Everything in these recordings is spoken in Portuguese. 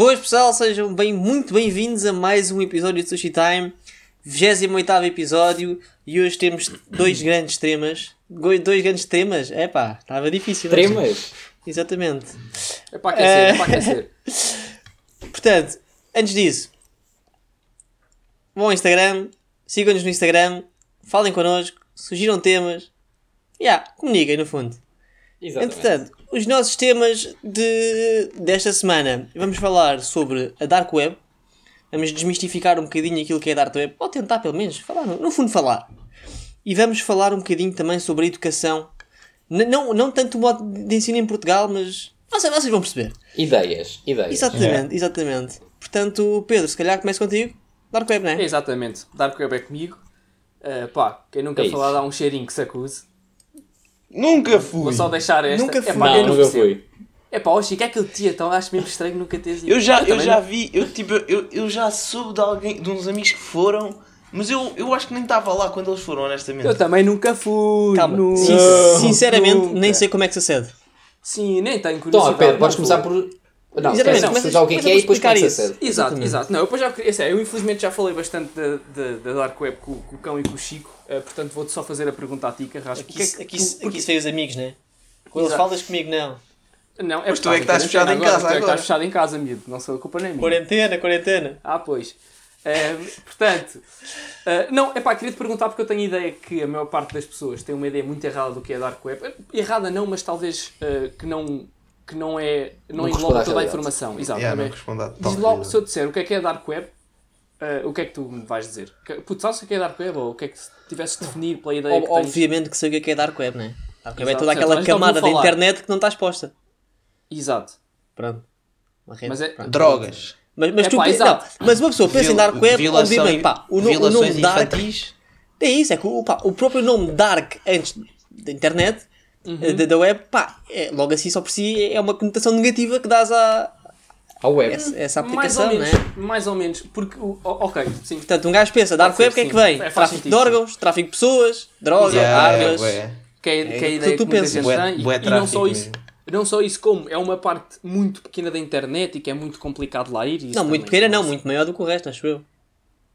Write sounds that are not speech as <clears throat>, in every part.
Boas pessoal, sejam bem, muito bem-vindos a mais um episódio de Sushi Time, 28 episódio e hoje temos dois <clears throat> grandes temas. Dois grandes temas? É pá, estava difícil. Tremas? Exatamente. É para aquecer, é para aquecer. <laughs> Portanto, antes disso, vão ao Instagram, sigam-nos no Instagram, falem connosco, sugiram temas. Ya, yeah, comuniquem no fundo. Exatamente. Entretanto, os nossos temas de, desta semana. Vamos falar sobre a Dark Web. Vamos desmistificar um bocadinho aquilo que é Dark Web. Ou tentar, pelo menos, falar, no, no fundo, falar. E vamos falar um bocadinho também sobre a educação. N não, não tanto o modo de ensino em Portugal, mas vocês, vocês vão perceber. Ideias, ideias. Exatamente, é. exatamente. Portanto, Pedro, se calhar começo contigo. Dark Web, não é? Exatamente. Dark Web é comigo. Uh, pá, quem nunca é falar dá um cheirinho que se acuse. Nunca fui. Vou só deixar esta. Nunca fui. É, pá, não, nunca fui. É pá, o Chico é aquele tia, então acho mesmo estranho nunca teres ido. Eu já, eu, eu já vi, eu, tipo, eu, eu já soube de alguém, de uns amigos que foram, mas eu, eu acho que nem estava lá quando eles foram, honestamente. Eu também nunca fui. Calma, no... Sin sinceramente, nunca. nem sei como é que se acede. Sim, nem tenho Então, curiosidade. Então, Pedro, podes começar por. Não, Exatamente, não, começas, já o que é que é e depois explicar isso. isso. Exato, exato. Não, eu, depois já, esse é, eu infelizmente já falei bastante da, da, da Dark Web com, com, o Cão e com o Chico, uh, portanto vou-te só fazer a pergunta a ti, Carrasco. Aqui, é que aqui, tu, aqui se os amigos, não é? Quando eles falas comigo, não. Não, é Mas tu é que estás fechado em casa agora. Tu é que estás fechado em casa, amigo. Não sou a culpa nem minha. Quarentena, quarentena. Ah, pois. Uh, portanto, uh, não, é pá, queria te perguntar porque eu tenho a ideia que a maior parte das pessoas tem uma ideia muito errada do que é Dark Web. Errada não, mas talvez uh, que não que não é não, não engloba toda a informação. Exato. Yeah, não Diz logo, se eu disser o que é que é Dark Web, o que é que tu me vais dizer? Putz, sabes o que é Dark Web? Ou o que é que tivesse de definir pela ideia Ob que tens? Obviamente que sei o que é Dark Web, não é? Dark Web é toda aquela camada da internet que não está exposta. Exato. Pronto. Mas é... Pronto. Drogas. Mas, mas, É tu pá, não, mas uma pessoa pensa Vil- em Dark Web, obviamente, pá, o, no, o nome Dark. infantis. É isso, é que o, pá, o próprio nome Dark antes da internet, Uhum. da, da web, pá, é, logo assim só por si é uma conotação negativa que dás a A web. essa, essa Mais ou aplicação, menos, não é? mais ou menos, porque, ok, sim, Portanto, um gajo pensa, Dark Web, o que é que sim. vem? É, tráfico de sentido, órgãos, tráfico de pessoas, drogas, Yeah, armas. ué. que é, que é a É, ideia tu- tu que muita pensas. gente Bué- tem, bué e, e não só isso, mesmo. não só isso, como é uma parte muito pequena da internet e que é muito complicado lá ir. isso Não, muito pequena não, muito maior do que o resto, acho eu.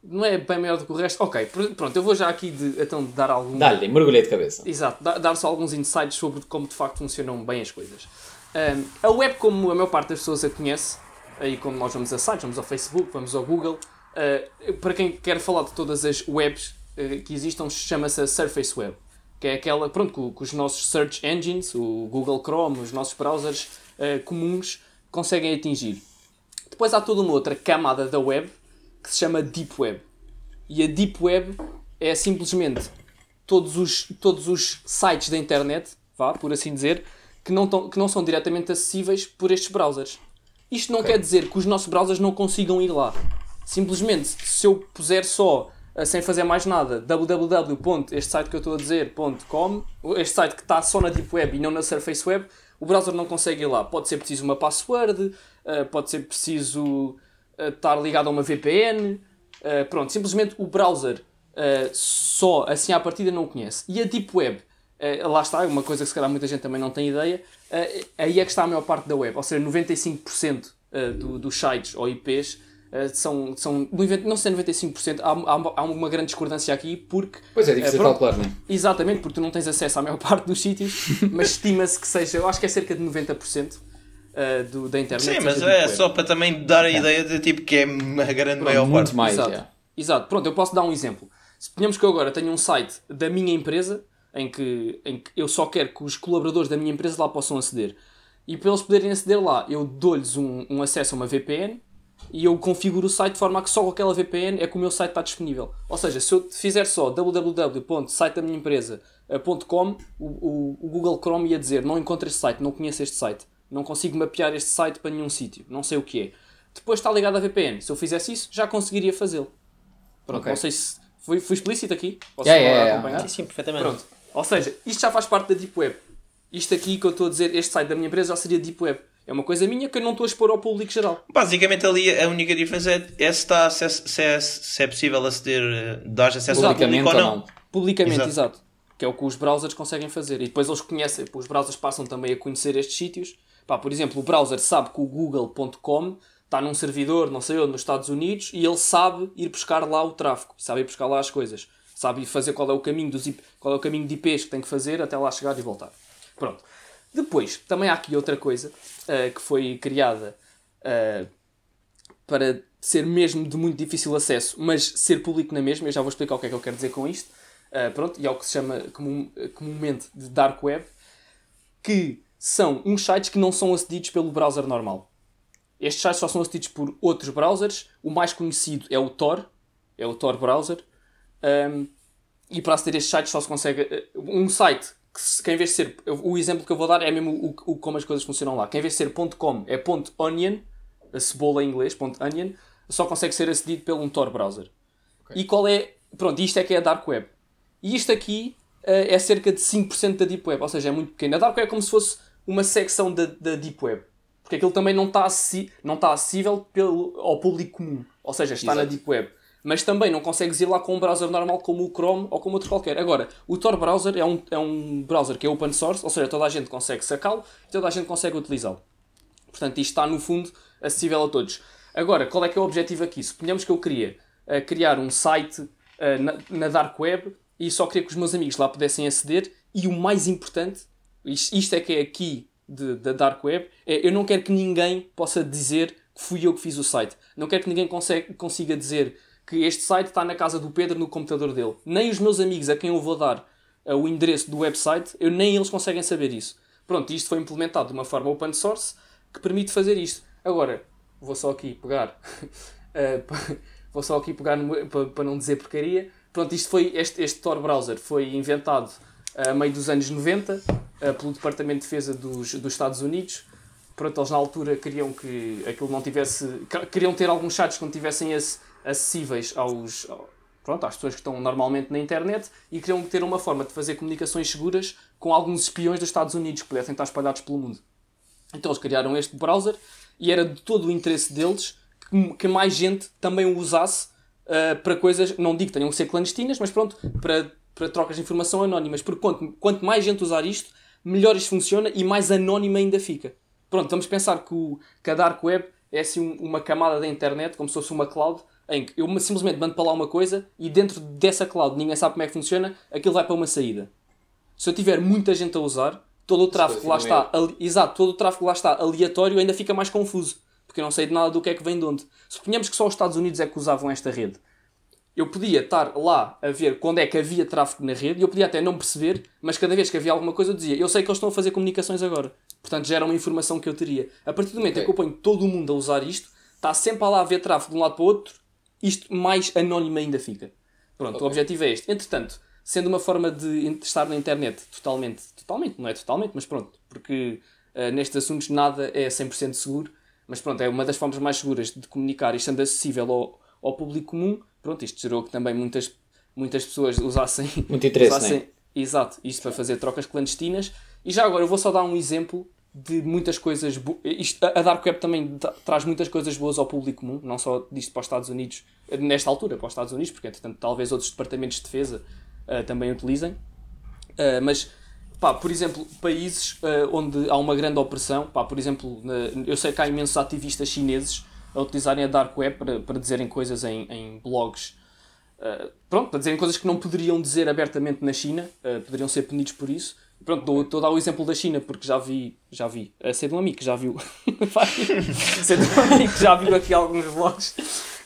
Não é bem maior do que o resto. Ok, pr- pronto, eu vou já aqui de, então dar algum. Dá-lhe, mergulhei de cabeça. Exato, dar, dar só alguns insights sobre como de facto funcionam bem as coisas. Um, a web, como a maior parte das pessoas a conhece, aí como nós vamos a sites, vamos ao Facebook, vamos ao Google, uh, para quem quer falar de todas as webs uh, que existam, chama-se a Surface Web, que é aquela, pronto, que, que os nossos search engines, o Google Chrome, os nossos browsers uh, comuns, conseguem atingir. Depois há toda uma outra camada da web que se chama Deep Web. E a Deep Web é simplesmente todos os, todos os sites da internet, vá, por assim dizer, que não, tão, que não são diretamente acessíveis por estes browsers. Isto não quer dizer que os nossos browsers não consigam ir lá. Simplesmente, se eu puser só, eh, sem fazer mais nada, www. este site que eu estou a dizer, .com, este site que está só na Deep Web e não na Surface Web, o browser não consegue ir lá. Pode ser preciso uma password, eh, pode ser preciso estar ligado a uma VPN, eh, pronto, simplesmente o browser eh, só assim à partida não o conhece. E a Deep Web, eh, lá está, uma coisa que se calhar muita gente também não tem ideia, aí é que está a maior parte da web, ou seja, 95% eh, do, dos sites ou IPs são, são não sei 95%, há, há, há uma grande discordância aqui porque Pois é, difícil pronto. calcular, não é? Exatamente, porque tu não tens acesso à maior <laughs> parte dos sítios, mas estima-se que seja, eu acho que é cerca de 90% uh, do, da internet. Sim, mas é web. só para também dar a ideia de tipo que é a grande maior Muito parte. mais, Exato. já. Exato. Pronto, eu posso dar um exemplo. Suponhamos que eu agora tenho um site da minha empresa em que, em que eu só quero que os colaboradores da minha empresa lá possam aceder. E para eles poderem aceder lá, eu dou-lhes um, um acesso a uma VPN e eu configuro o site de forma a que só com aquela VPN é que o meu site está disponível. Ou seja, se eu fizer só www.sitedamiaempresa.com, o, o, o Google Chrome ia dizer não encontro este site, não conheço este site. Não consigo mapear este site para nenhum sítio, não sei o que é. Depois está ligado à VPN. Se eu fizesse isso, já conseguiria fazê-lo. Pronto, Ok. não sei se fui, fui explícito aqui. Posso Yeah, yeah, yeah. acompanhar? Sim, sim, perfeitamente. Pronto. Ou seja, isto já faz parte da Deep Web. Isto aqui que eu estou a dizer, este site da minha empresa já seria Deep Web. É uma coisa minha que eu não estou a expor ao público geral. Basicamente ali a única diferença é, é se, está, se, é, se, é, se é possível aceder, eh, dar acesso ao Publicamente público ou ou não. não? Publicamente, Exato. exato. Que é o que os browsers conseguem fazer. E depois eles conhecem, os browsers passam também a conhecer estes sítios. Pá, por exemplo, o browser sabe que o google.com está num servidor, não sei onde, nos Estados Unidos, e ele sabe ir buscar lá o tráfego, sabe ir buscar lá as coisas, sabe fazer qual é o caminho dos IP, qual é o caminho de IPs que tem que fazer até lá chegar e voltar. Pronto. Depois, também há aqui outra coisa ah, que foi criada ah, para ser mesmo de muito difícil acesso, mas ser público na mesma. Eu já vou explicar o que é que eu quero dizer com isto. Ah, pronto, e é o que se chama comum- comumente de Dark Web, que são uns sites que não são acedidos pelo browser normal. Estes sites só são acedidos por outros browsers. O mais conhecido é o Tor, é o Tor browser. Um, e para aceder a estes sites só se consegue. eh, Um site que, que em vez de ser. O exemplo que eu vou dar é mesmo o, o- como as coisas funcionam lá. Que em vez de ser .com é .onion, a cebola em inglês, .onion, só consegue ser acedido pelo um Tor browser. E qual é. Pronto, isto é que é a Dark Web. E isto aqui eh, é cerca de 5% da Deep Web, ou seja, é muito pequeno. A Dark Web é como se fosse uma secção da, da Deep Web. Porque aquilo também não está acessi- não está acessível pelo, ao público comum. Ou seja, está na Exato. Deep Web. Mas também não consegues ir lá com um browser normal como o Chrome ou como outro qualquer. Agora, o Tor browser é um, é um browser que é open source, ou seja, toda a gente consegue sacá-lo e toda a gente consegue utilizá-lo. Portanto, isto está no fundo acessível a todos. Agora, qual é que é o objetivo aqui? Suponhamos que eu queria eh, criar um site eh, na, na Dark Web e só queria que os meus amigos lá pudessem aceder e o mais importante, isto, é que é aqui da Dark Web, é eu não quero que ninguém possa dizer que fui eu que fiz o site. Não quero que ninguém consiga dizer que este site está na casa do Pedro no computador dele. Nem os meus amigos a quem eu vou dar eh, o endereço do website, eu, nem eles conseguem saber isso. Pronto, isto foi implementado de uma forma open source que permite fazer isto. Agora, vou só aqui pegar. <laughs> pa- vou só aqui pegar para não dizer porcaria. Pronto, isto foi, este, este Tor browser foi inventado a meio dos anos 90 eh, pelo Departamento de Defesa dos, dos Estados Unidos. Pronto, eles na altura queriam que aquilo não tivesse. que- Queriam ter alguns sites que não tivessem ac- acessíveis aos, ao- pronto, às pessoas que estão normalmente na internet e queriam ter uma forma de fazer comunicações seguras com alguns espiões dos Estados Unidos que pudessem estar espalhados pelo mundo. Então eles criaram este browser e era de todo o interesse deles que, mais gente também o usasse ah, para coisas, não digo que tenham que ser clandestinas, mas pronto, para, para trocas de informação anónimas. Porque quanto, quanto mais gente usar isto, melhor isto funciona e mais anónima ainda fica. Pronto, vamos pensar que, o, que a Dark Web é assim um- uma camada da internet, como se fosse uma cloud, em que eu simplesmente mando para lá uma coisa e dentro dessa cloud ninguém sabe como é que funciona, aquilo vai para uma saída. Se eu tiver muita gente a usar, todo o tráfego lá está, ali- exato, todo o tráfego lá está aleatório ainda fica mais confuso, porque eu não sei de nada do que é que vem de onde. Suponhamos que só os Estados Unidos é que usavam esta rede. Eu podia estar lá a ver quando é que havia tráfego na rede e eu podia até não perceber, mas cada vez que havia alguma coisa eu dizia, eu sei que eles estão a fazer comunicações agora. Portanto, já era uma informação que eu teria. A partir do momento em que eu ponho todo o mundo a usar isto, está sempre a lá a haver tráfego de um lado para o outro, isto mais anónimo ainda fica. Pronto, o Ok. objetivo é este. Entretanto, sendo uma forma de estar na internet totalmente, totalmente, não é totalmente, mas pronto, porque eh, nestes assuntos nada é 100% seguro, mas pronto, é uma das formas mais seguras de comunicar e estando acessível ao, ao público comum, pronto, isto gerou que também muitas, muitas pessoas usassem... Muito interesse, usassem- não é? Exato, isto para fazer trocas clandestinas. E já agora eu vou só dar um exemplo de muitas coisas. Isto, a Dark Web também tra- traz muitas coisas boas ao público comum, não só disto para os Estados Unidos, nesta altura para os Estados Unidos, porque entretanto talvez outros departamentos de defesa eh, também utilizem. Uh, mas, pá, por exemplo, países uh, onde há uma grande opressão, pá, por exemplo, na- eu sei que há imensos ativistas chineses a utilizarem a Dark Web para, para dizerem coisas em, em blogs. Uh, pronto, para dizerem coisas que não poderiam dizer abertamente na China, uh, poderiam ser punidos por isso. Pronto, dou- estou a dar o exemplo da China porque já vi, já vi, a ser de um amigo que já viu, <laughs> ser um amigo que já viu aqui alguns vlogs.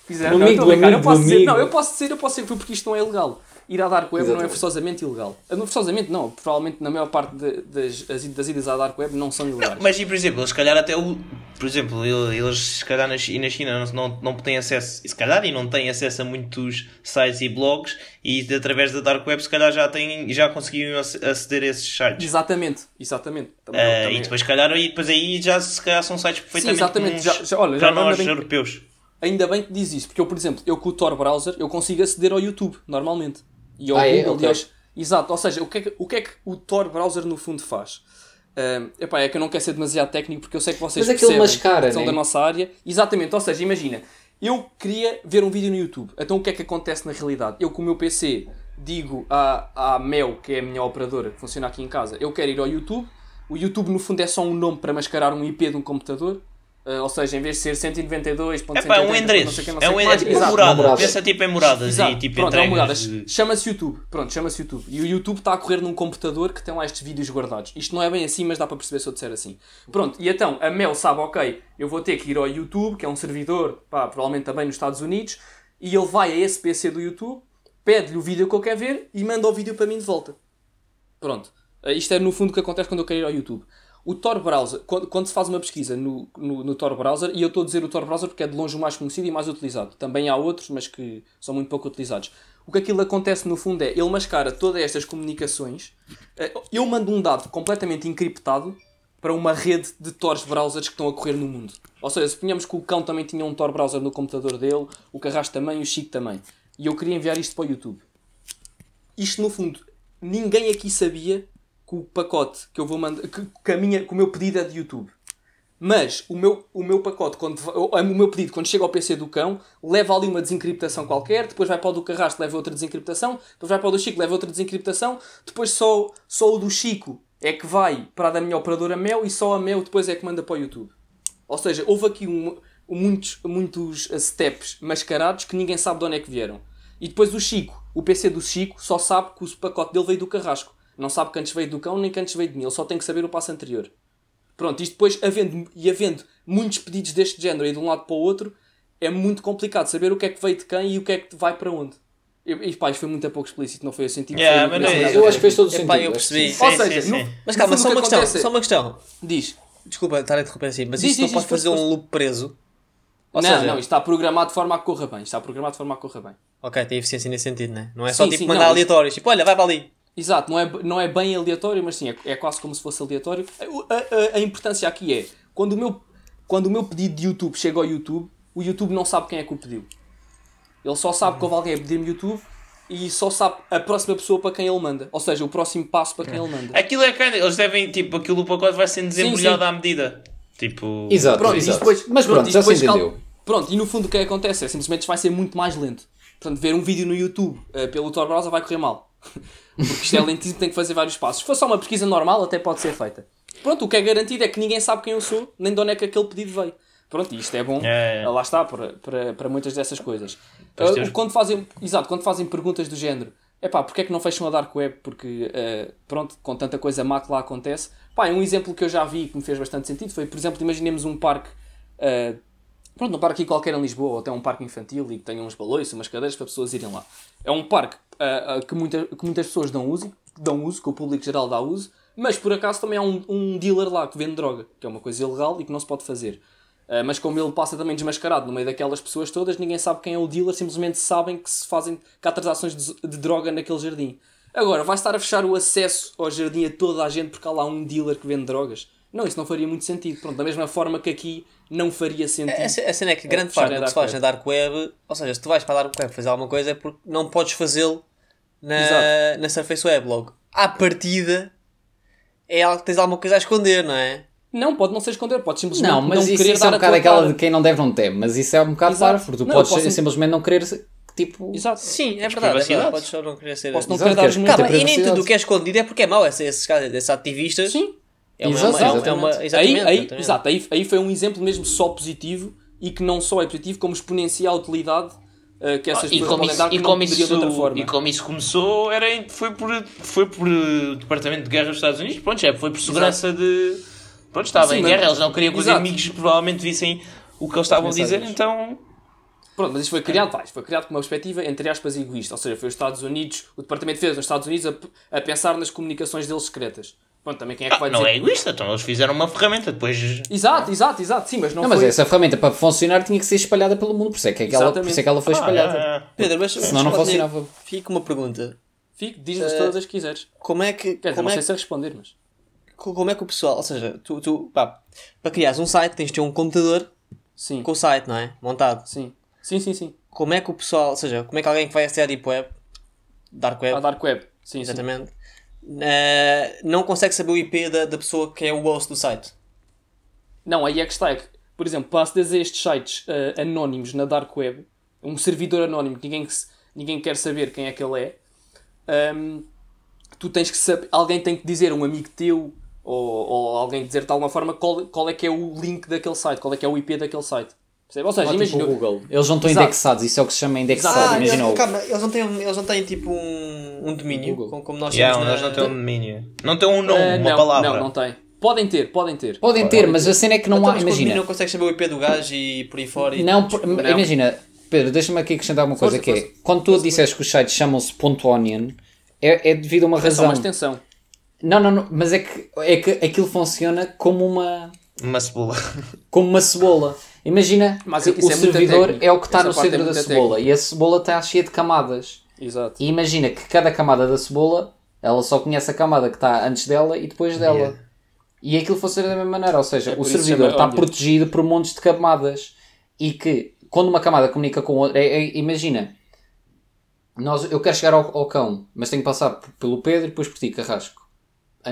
Fizeram, não, amigo eu amigo dizer, não, eu posso dizer, eu posso dizer, porque isto não é legal. Ir à Dark Web não é Exatamente. forçosamente ilegal. Ah, Não forçosamente não, provavelmente na maior parte de- das, as- das idas à Dark Web não são ilegais. Mas e por exemplo, eles se calhar até o. Por exemplo, ele- eles se calhar na Chi- na China não, não, não têm acesso. E se calhar e não têm acesso a muitos sites e blogs e de- através da Dark Web se calhar já têm, já conseguiam ac- aceder a esses sites. Exatamente, exatamente. Também- Ah, também- e depois se calhar, e depois aí já se calhar são sites perfeitamente exatamente. comuns Já- já- olha, já para nós que- europeus. Ainda bem que diz isso, porque eu, por exemplo, eu com o Tor Browser, eu consigo aceder ao YouTube, normalmente. E ao Ah, é? Google Ok. e aos... Exato, ou seja, o que, é que, o que é que o Tor Browser no fundo faz? Ahm, epá, é que eu não quero ser demasiado técnico porque eu sei que vocês Mas aquilo percebem, mascara, são né? da nossa área. Exatamente, ou seja, imagina, eu queria ver um vídeo no YouTube, então o que é que acontece na realidade? Eu com o meu PC digo à, à Mel, que é a minha operadora que funciona aqui em casa, eu quero ir ao YouTube, o YouTube no fundo é só um nome para mascarar um IP de um computador, ah, ou seja, em vez de ser 192.180, É pá, é um não endereço. sei o quê, não É sei um o que endereço. mais. Tipo morada. moradas. Pensa tipo em moradas Exato. e tipo Pronto, é entregas. moradas. de- Chama-se YouTube. Pronto, chama-se YouTube. E o YouTube está a correr num computador que tem lá estes vídeos guardados. Isto não é bem assim, mas dá para perceber se eu disser assim. Pronto, e então a Mel sabe, ok, eu vou ter que ir ao YouTube, que é um servidor, pá, provavelmente também nos Estados Unidos, e ele vai a esse PC do YouTube, pede-lhe o vídeo que eu quero ver e manda o vídeo para mim de volta. Pronto. Eh, Isto é no fundo o que acontece quando eu quero ir ao YouTube. O Tor Browser, quando, quando se faz uma pesquisa no, no, no Tor Browser, e eu estou a dizer o Tor Browser porque é de longe o mais conhecido e mais utilizado. Também há outros, mas que são muito pouco utilizados. O que aquilo acontece no fundo é, ele mascara todas estas comunicações. eh, Eu mando um dado completamente encriptado para uma rede de Tors browsers que estão a correr no mundo. Ou seja, suponhamos que o cão também tinha um Tor browser no computador dele, o Carrasco também, o Chico também. E eu queria enviar isto para o YouTube isto no fundo, ninguém aqui sabia que o pacote que eu vou mandar, que, que, a minha, o meu pedido é de YouTube. Mas o meu, o meu pacote, quando, o meu pedido, quando chega ao PC do cão, leva ali uma desencriptação qualquer, depois vai para o do Carrasco, leva outra desencriptação, depois vai para o do Chico, leva outra desencriptação, depois só, só o do Chico é que vai para a da minha operadora Mel e só a Mel depois é que manda para o YouTube. Ou seja, houve aqui um, muitos, muitos steps mascarados que ninguém sabe de onde é que vieram. E depois o Chico, o PC do Chico, só sabe que o pacote dele veio do Carrasco. Não sabe que antes veio do cão nem que antes veio de mim. Ele só tem que saber o passo anterior. Pronto, isto depois, havendo, e havendo muitos pedidos deste género e de um lado para o outro, é muito complicado saber o que é que veio de quem e o que é que vai para onde. E, pá, isto foi muito pouco explícito, não foi o sentido. Yeah, foi mas não é- eu acho que fez todo o sentido. Epá, eu percebi. sim. Ou seja, sim, no- sim. Mas calma, só uma questão, acontece- só uma questão. Diz. Desculpa estar a interromper assim, mas Diz, isto não diz, pode diz, fazer um loop preso? Ou não, seja, não, isto está programado de forma a que corra bem. Está programado de forma a que corra bem. Ok, tem eficiência nesse sentido, né? Não é só Sim, tipo sim, mandar não, isso- aleatórios, tipo, olha, vai para ali. Exato, não é, não é bem aleatório, mas sim, é, é quase como se fosse aleatório. A, a- a importância aqui é, quando o, meu, quando o meu pedido de YouTube chega ao YouTube, o YouTube não sabe quem é que o pediu. Ele só sabe que houve alguém a pedir-me YouTube e só sabe a próxima pessoa para quem ele manda. Ou seja, o próximo passo para quem ele manda. Aquilo é kind eles devem, tipo, aquilo do pacote vai sendo desembrulhado à medida. Tipo. Exato, Pronto, exato. isto depois, Mas pronto, isto já se depois cal- entendeu. Pronto, e no fundo o que é que acontece? É simplesmente vai ser muito mais lento. Portanto, ver um vídeo no YouTube eh, pelo Tor Browser vai correr mal. Porque isto é lentíssimo, tem que fazer vários passos. Se for só uma pesquisa normal, até pode ser feita. Pronto, o que é garantido é que ninguém sabe quem eu sou, nem de onde é que aquele pedido veio. Pronto, e isto é bom. É, é. Lá está, para, para, para muitas dessas coisas. Ah, temos- quando fazem, exato, quando fazem perguntas do género, é pá, porque é que não fecham a Dark Web? Porque, eh, pronto, com tanta coisa má que lá acontece. Pá, um exemplo que eu já vi que me fez bastante sentido foi, por exemplo, imaginemos um parque, eh, pronto, um parque qualquer em Lisboa, ou até um parque infantil e que tenha uns balões, umas cadeiras para pessoas irem lá. É um parque ah, que, muita, que muitas pessoas dão uso, dão uso, que o público geral dá uso, mas por acaso também há um, um dealer lá que vende droga, que é uma coisa ilegal e que não se pode fazer. Uh, mas como ele passa também desmascarado no meio daquelas pessoas todas, ninguém sabe quem é o dealer, simplesmente sabem que se fazem que há transações de, de droga naquele jardim. Agora, vai estar a fechar o acesso ao jardim a toda a gente porque há lá um dealer que vende drogas? Não, isso não faria muito sentido. Pronto, da mesma forma que aqui não faria sentido. A a cena é que grande fechar parte do que se faz na Dark Web, ou seja, se tu vais para a Dark Web fazer alguma coisa é porque não podes fazê-lo na, Exato. na Surface Web logo. À partida é algo que tens alguma coisa a esconder, não é? Não, pode não ser esconder, pode simplesmente Não, não, mas isso, querer isso é um bocado aquela cara. de quem não deve não teme, mas isso é um bocado Exato. parvo, tu Não, podes posso- simplesmente não querer, tipo... Exato. Sim, é verdade. É verdade. Podes só não querer ser. Posso não Exato, querer dar. Calma, e nem tudo o que é escondido é porque é mau. Esses, esses, caras- esses ativistas. Sim, É uma, Exato, é uma, é exatamente. uma, Aí, exatamente, aí, exatamente. exato, aí, aí foi um exemplo mesmo só positivo e que não só é positivo, como exponencia a utilidade uh, que essas pessoas como, podem isso, dar que não poderiam de outra isso, forma. e como isso começou, era, foi, por, foi por eh, Departamento de Guerra dos Estados Unidos, pronto, já foi por segurança de. Pronto, estava Sim, em guerra, eles não queriam que os Exato. inimigos provavelmente vissem o que eles estavam a dizer, então. Pronto, mas isto foi criado, vai, isto foi criado com uma perspectiva, entre aspas, egoísta. Ou seja, foi os Estados Unidos, o Departamento de Defesa dos Estados Unidos a, a pensar nas comunicações deles secretas. Pronto, também quem é que Ah, vai não dizer... é egoísta, então eles fizeram uma ferramenta, depois. Exato, exato, exato, sim, mas não, Não, mas foi... essa ferramenta para funcionar tinha que ser espalhada pelo mundo, por isso é que, aquela, por Exatamente. isso é que ela foi espalhada. Ah, Pedro, mas Senão não funcionava. Fica uma pergunta. Fico, diz-nos todas as que quiseres. Como é que. Quer dizer, não é sei que se a responder, mas... Co- como é que o pessoal, ou seja, tu, tu pá, para criares um site tens de ter um computador Sim, com o site, não é? Montado. sim. Sim, sim, sim. Como é que o pessoal, ou seja, como é que alguém que vai acessar a Deep Web, Dark Web, A Dark Web. Sim, sim. Eh, não consegue saber o IP da, da pessoa que é o host do site? Não, aí é que está. É por exemplo, para aceder a estes sites ah, anónimos na Dark Web, um servidor anónimo que ninguém, se- ninguém quer saber quem é que ele é, ahm, tu tens que saber, alguém tem que dizer, um amigo teu, ou, ou alguém dizer de alguma forma qual, qual é que é o link daquele site, qual é que é o IP daquele site. Ou seja, tipo imagina. o Google. Eles não estão Exato. indexados, isso é o que se chama indexado. Ah, Imagina eles, o- calma, eles não têm, eles não têm tipo um, um domínio, Google. como, como nós yeah, temos eles na- não têm um domínio. Não têm um nome, Ah, uma não, palavra. Não, não tem. Podem ter, podem ter. Podem ter, mas a cena é que não Então, há. Imagina. não consegues saber o IP do gajo e por aí fora. e- Não, por- imagina, Pedro, deixa-me aqui acrescentar uma coisa Força, que é, força. quando tu disseste que os sites chamam-se .onion, é, é devido a uma É só razão. uma extensão. Não, não, não, mas é que, é que aquilo funciona como uma, Uma cebola. <laughs> como uma cebola. Imagina Mas que isso o é servidor é o que está Essa no parte é centro da cebola e a cebola está cheia de camadas. Exato. E imagina que cada camada da cebola, ela só conhece a camada que está antes dela e depois dela. Yeah. E aquilo funciona da mesma maneira, ou seja, É o servidor está protegido por montes de camadas e que quando uma camada comunica com outra, é- é- imagina, nós, eu quero chegar ao, ao cão, mas tenho que passar pelo Pedro e depois por ti, Carrasco.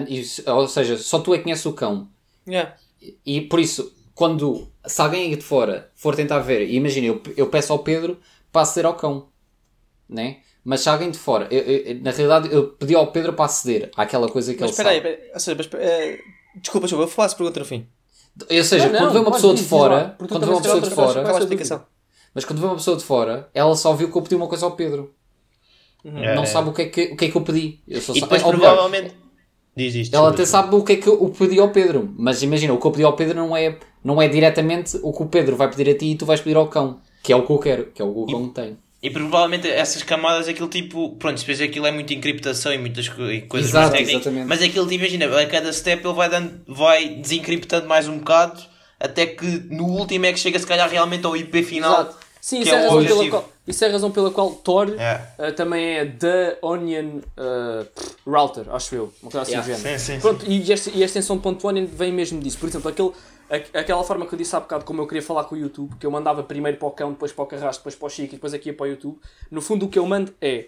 E ou seja, só tu é que conheces o cão. Yeah. E por isso, quando se alguém aí de fora for tentar ver, e imagina, eu, eu peço ao Pedro para aceder ao cão, né? Mas se alguém de fora, eu- eu- na realidade, eu pedi ao Pedro para aceder àquela coisa que Mas ele espera aí, sabe. espera aí, ou seja, mas, eh, desculpa, desculpa, eu faço pergunta no fim. Ou seja, Não, quando vê uma pessoa de fora, tu quando vê uma pessoa de fora, mas quando vê uma pessoa de fora, ela só viu que eu pedi uma coisa ao Pedro. É. Não sabe o que é que, o que, é que eu pedi. Eu só E depois ou melhor, provavelmente. Diz isto. Ela até sabe o que é que eu pedi ao Pedro, mas imagina, o que eu pedi ao Pedro não é, não é diretamente o que o Pedro vai pedir a ti e tu vais pedir ao cão, que é o que eu quero, que é o que o cão tem. E provavelmente essas camadas, aquilo tipo. Pronto, depois aquilo é muito encriptação e muitas e coisas Exato, mais técnicas. exatamente. Mas aquilo, tipo, imagina, a cada step ele vai, dando, vai desencriptando mais um bocado. Até que no último é que chega, se calhar, realmente ao IP final. Exato. Sim, isso é, é a o razão pela objetivo. qual, isso é a razão pela qual Tor É. uh, também é The Onion uh, Router, acho eu. Uma coisa assim Yeah. Sim, sim, Pronto, e, esta, e a extensão .onion vem mesmo disso. Por exemplo, aquele, aquela forma que eu disse há bocado, como eu queria falar com o YouTube, que eu mandava primeiro para o cão, depois para o carrasco, depois para o Chico e depois aqui para o YouTube. No fundo, o que eu mando é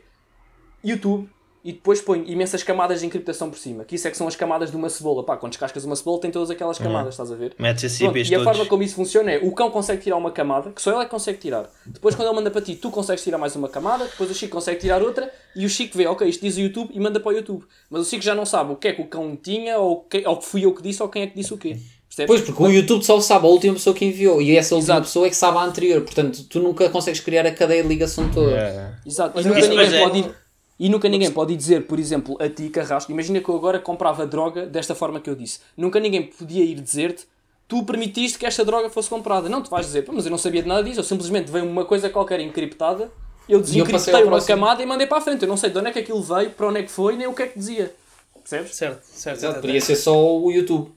YouTube e depois ponho imensas camadas de encriptação por cima. Que isso é que são as camadas de uma cebola. Pá, quando descascas uma cebola tem todas aquelas camadas, estás a ver? Metes esses Pronto, e a todos. forma como isso funciona é o cão consegue tirar uma camada, que só ele é que consegue tirar. Depois, quando ele manda para ti, tu consegues tirar mais uma camada, depois o Chico consegue tirar outra e o Chico vê, ok, isto diz o YouTube e manda para o YouTube. Mas o Chico já não sabe o que é que o cão tinha, ou, que, ou que fui eu que disse, ou quem é que disse o quê. Percebes? Pois, porque o YouTube só sabe a última pessoa que enviou e essa última Exato. pessoa é que sabe a anterior, portanto tu nunca consegues criar a cadeia de ligação toda. É. Exato. E nunca ninguém é- pode ir. E nunca ninguém pode dizer, por exemplo, a ti, Carrasco, imagina que eu agora comprava droga desta forma que eu disse. Nunca ninguém podia ir dizer-te, tu permitiste que esta droga fosse comprada. Não, tu vais dizer, "Pô, mas eu não sabia de nada disso, eu simplesmente veio uma coisa qualquer encriptada, eu desencriptei uma camada e mandei para a frente. Eu não sei de onde é que aquilo veio, para onde é que foi, nem o que é que dizia. Percebes? Certo, certo. Certo. podia ser só o YouTube.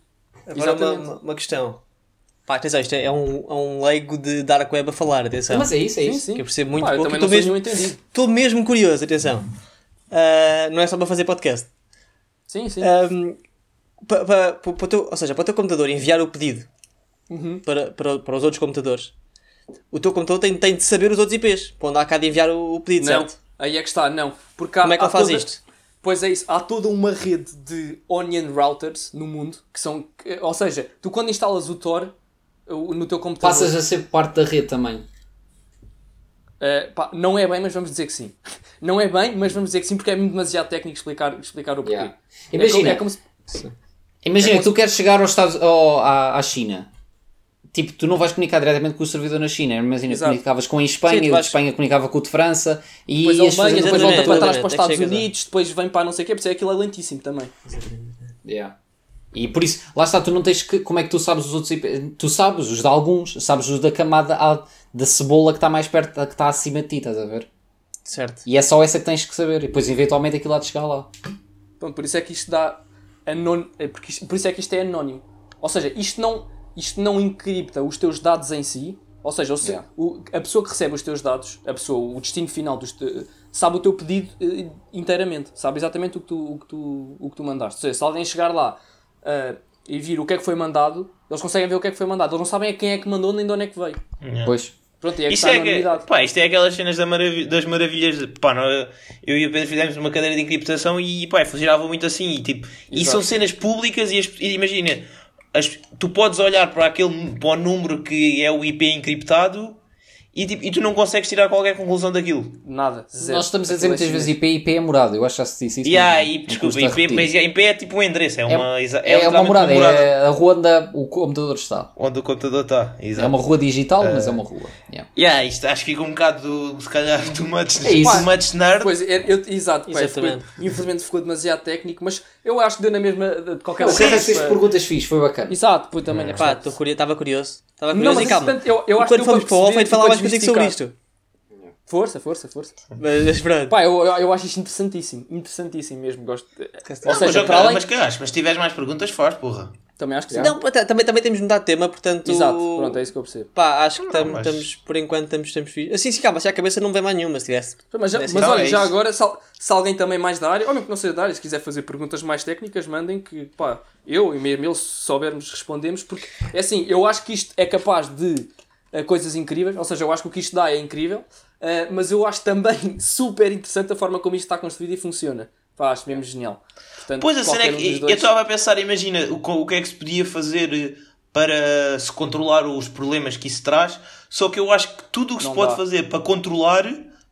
Agora uma, Exatamente. uma, uma questão. Pá, atenção, isto é um, é um leigo de Dark Web a falar, atenção. Mas é isso, é Sim, isso. sim. Que eu percebo muito Pá, pouco. Estou mesmo, estou mesmo curioso, atenção. Ah, não é só para fazer podcast. Sim, sim. Ahm, pa- pa- pa- para o teu- ou seja, para o teu computador enviar o pedido Uhum. para, para, para os outros computadores, o teu computador tem, tem de saber os outros IPs, para onde há cá de enviar o, o pedido, não, certo? aí é que está, não. Porque há, Como é que ele faz toda- isto? Pois é isso, há toda uma rede de onion routers no mundo que são. Ou seja, tu quando instalas o Tor no teu computador. Passas a ser parte da rede também. eh, pá, não é bem, mas vamos dizer que sim. <laughs> Não é bem, mas vamos dizer que sim, porque é demasiado técnico explicar, explicar o porquê. Yeah. É Imagina, como- é como se- imagina É que tu queres chegar aos Estados, ao- à, à China. Tipo, tu não vais comunicar diretamente com o servidor na China. Imagina, Exato. comunicavas com a Espanha, Sim, e o vais- de Espanha comunicava com o de França e depois a ias Alemanha, depois volta para trás para os é Estados chega, Unidos, depois vem para não sei o quê, porque aquilo é lentíssimo também. Yeah. E por isso, lá está, tu não tens que. Como é que tu sabes os outros? Tu sabes os de alguns, sabes os da camada a- da cebola que está mais perto, que está acima de ti, estás a ver? Certo. E é só essa que tens que saber. E depois, eventualmente, aquilo há de chegar lá. Pronto, por isso é que isto dá anon... é por isso é que isto é anónimo. Ou seja, isto não, isto não encripta os teus dados em si. Ou seja, se- Yeah. o- a pessoa que recebe os teus dados, a pessoa, o destino final dos te- sabe o teu pedido eh, inteiramente, sabe exatamente o que tu, o que tu, o que tu mandaste. Ou seja, se alguém chegar lá ah, e vir o que é que foi mandado, eles conseguem ver o que é que foi mandado. Eles não sabem a quem é que mandou nem de onde é que veio. Pois. Pronto, é Isto é, que, anonimidade. pá, isto é aquelas cenas da das maravilhas. Pá, não, eu e o Pedro fizemos uma cadeira de encriptação e pá, funcionava muito assim. E, tipo, e são cenas públicas e, as- e imagina, as- tu podes olhar para aquele para o número que é o IP encriptado e, tipo, e tu não consegues tirar qualquer conclusão daquilo. Nada. Zero. Nós estamos a dizer é muitas vezes. IP, IP é morada. Eu acho que já se disse isso. E aí, não desculpa, IP, mas IP é tipo um endereço, é uma, exa- É, uma morada, é a rua onde o computador está. onde o computador está. É Exato. uma rua digital, mas é uma rua. Yeah. Yeah, isto acho que fica um bocado, se calhar, too much, É isso. too much nerd. Pois, é, eu, exato, Exatamente. ficou- infelizmente ficou demasiado técnico, mas eu acho que deu na mesma de qualquer O Pedro maneira. fez perguntas fixe, foi bacana. Exato, pois também é Pá, verdade. estava curioso. Estava Não, curioso mas e calma. entretanto, eu, eu acho Quando que fomos para o off, de falar mais contigo sobre isto. Força, força, força. Mas, pronto. Pá, eu, eu, eu acho isto interessantíssimo. Interessantíssimo mesmo. Gosto de- Ou Não, seja, mas, para além. mas que acho, mas se tiveres mais perguntas, faz, porra. Também acho que sim. Não, t- também, também temos mudado de tema, portanto. Exato, pronto, é isso que eu percebo. Pá, acho que tam- mas- estamos, por enquanto, estamos, estamos. Assim, sim, calma, se a cabeça não vem mais nenhuma, se tivesse. Mas, já- Mas mas então olha, é já agora, se, se alguém também mais da área, ou mesmo que não seja da área, se quiser fazer perguntas mais técnicas, mandem que, pá, eu e mesmo ele, se soubermos, respondemos, porque, é assim, eu acho que isto é capaz de eh, coisas incríveis, ou seja, eu acho que o que isto dá é incrível, eh, mas eu acho também <laughs> super interessante a forma como isto está construído e funciona. Pá, acho mesmo genial. Portanto, Pois a cena é qualquer um que dos eu dois- estava a pensar, imagina o, o que é que se podia fazer eh, para se controlar os problemas que isso traz, só que eu acho que tudo o que se Não pode dá. fazer para controlar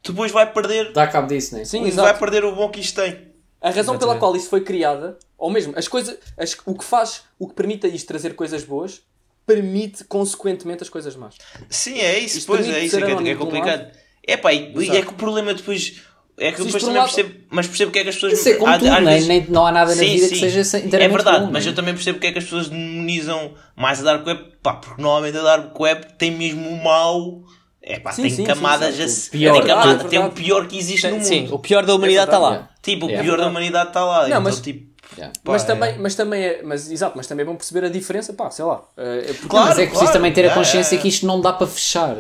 depois vai perder, Dá cabo disso, não é? Sim, vai exato. perder o bom que isto tem. A razão pela Exatamente. qual isso foi criada, ou mesmo as coisas, as- o que faz, o que permite a isto trazer coisas boas, permite consequentemente as coisas más. Sim, é isso, Isto pois é isso, é, ser que é, complicado. É pá, e, e é que o problema depois. É que depois também lado- percebo, mas percebo que é que as pessoas. Isso é como há- tudo, às vezes- nem- não há nada na Sim, vida sim. que seja É inteiramente verdade, bom, mas não eu é? também percebo porque é que as pessoas demonizam mais a Dark Web, pá, porque normalmente a Dark Web tem mesmo o mau. É pá, Sim, tem camadas sim, a sim. Pior. tem, camada- É verdade. tem o pior que existe no mundo. Sim, o pior da humanidade está lá. verdade, Tipo, o É pior da humanidade está lá. Não, então, mas- tipo, Yeah. pá, mas, é. também, mas também é, mas, exato, mas também é bom perceber a diferença, pá, sei lá. eh, porque- Claro, Mas é que preciso claro. também ter a É, consciência é. que isto não dá para fechar.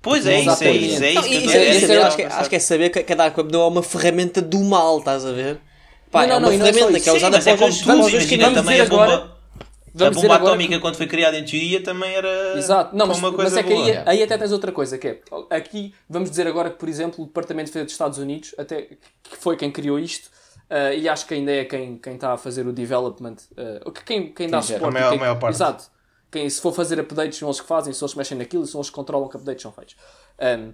Pois é Não dá isso, é isso, é isso Não, que isso é- é isso é- acho, que, a acho que é saber que, que a Dark Web não é uma ferramenta do mal, estás a ver? Pá, Não, é não, uma e não é ferramenta isso. que é usada mas é para como os vamos- imagina vamos também a agora- bomba, a Vamos dizer bomba agora atómica que- quando foi criada em teoria também era Exato, não, mas, uma mas coisa é que aí, boa. aí até tens outra coisa, que é, aqui vamos dizer agora que, por exemplo, o Departamento de Defesa dos Estados Unidos, até que foi quem criou isto, eh, e acho que ainda é quem, quem está a fazer o development, que quem, quem dá suporte. A maior- quem- a maior parte. Exato. Quem, se for fazer updates, são eles que fazem, são eles que mexem naquilo, são eles que controlam que updates são feitos. Um,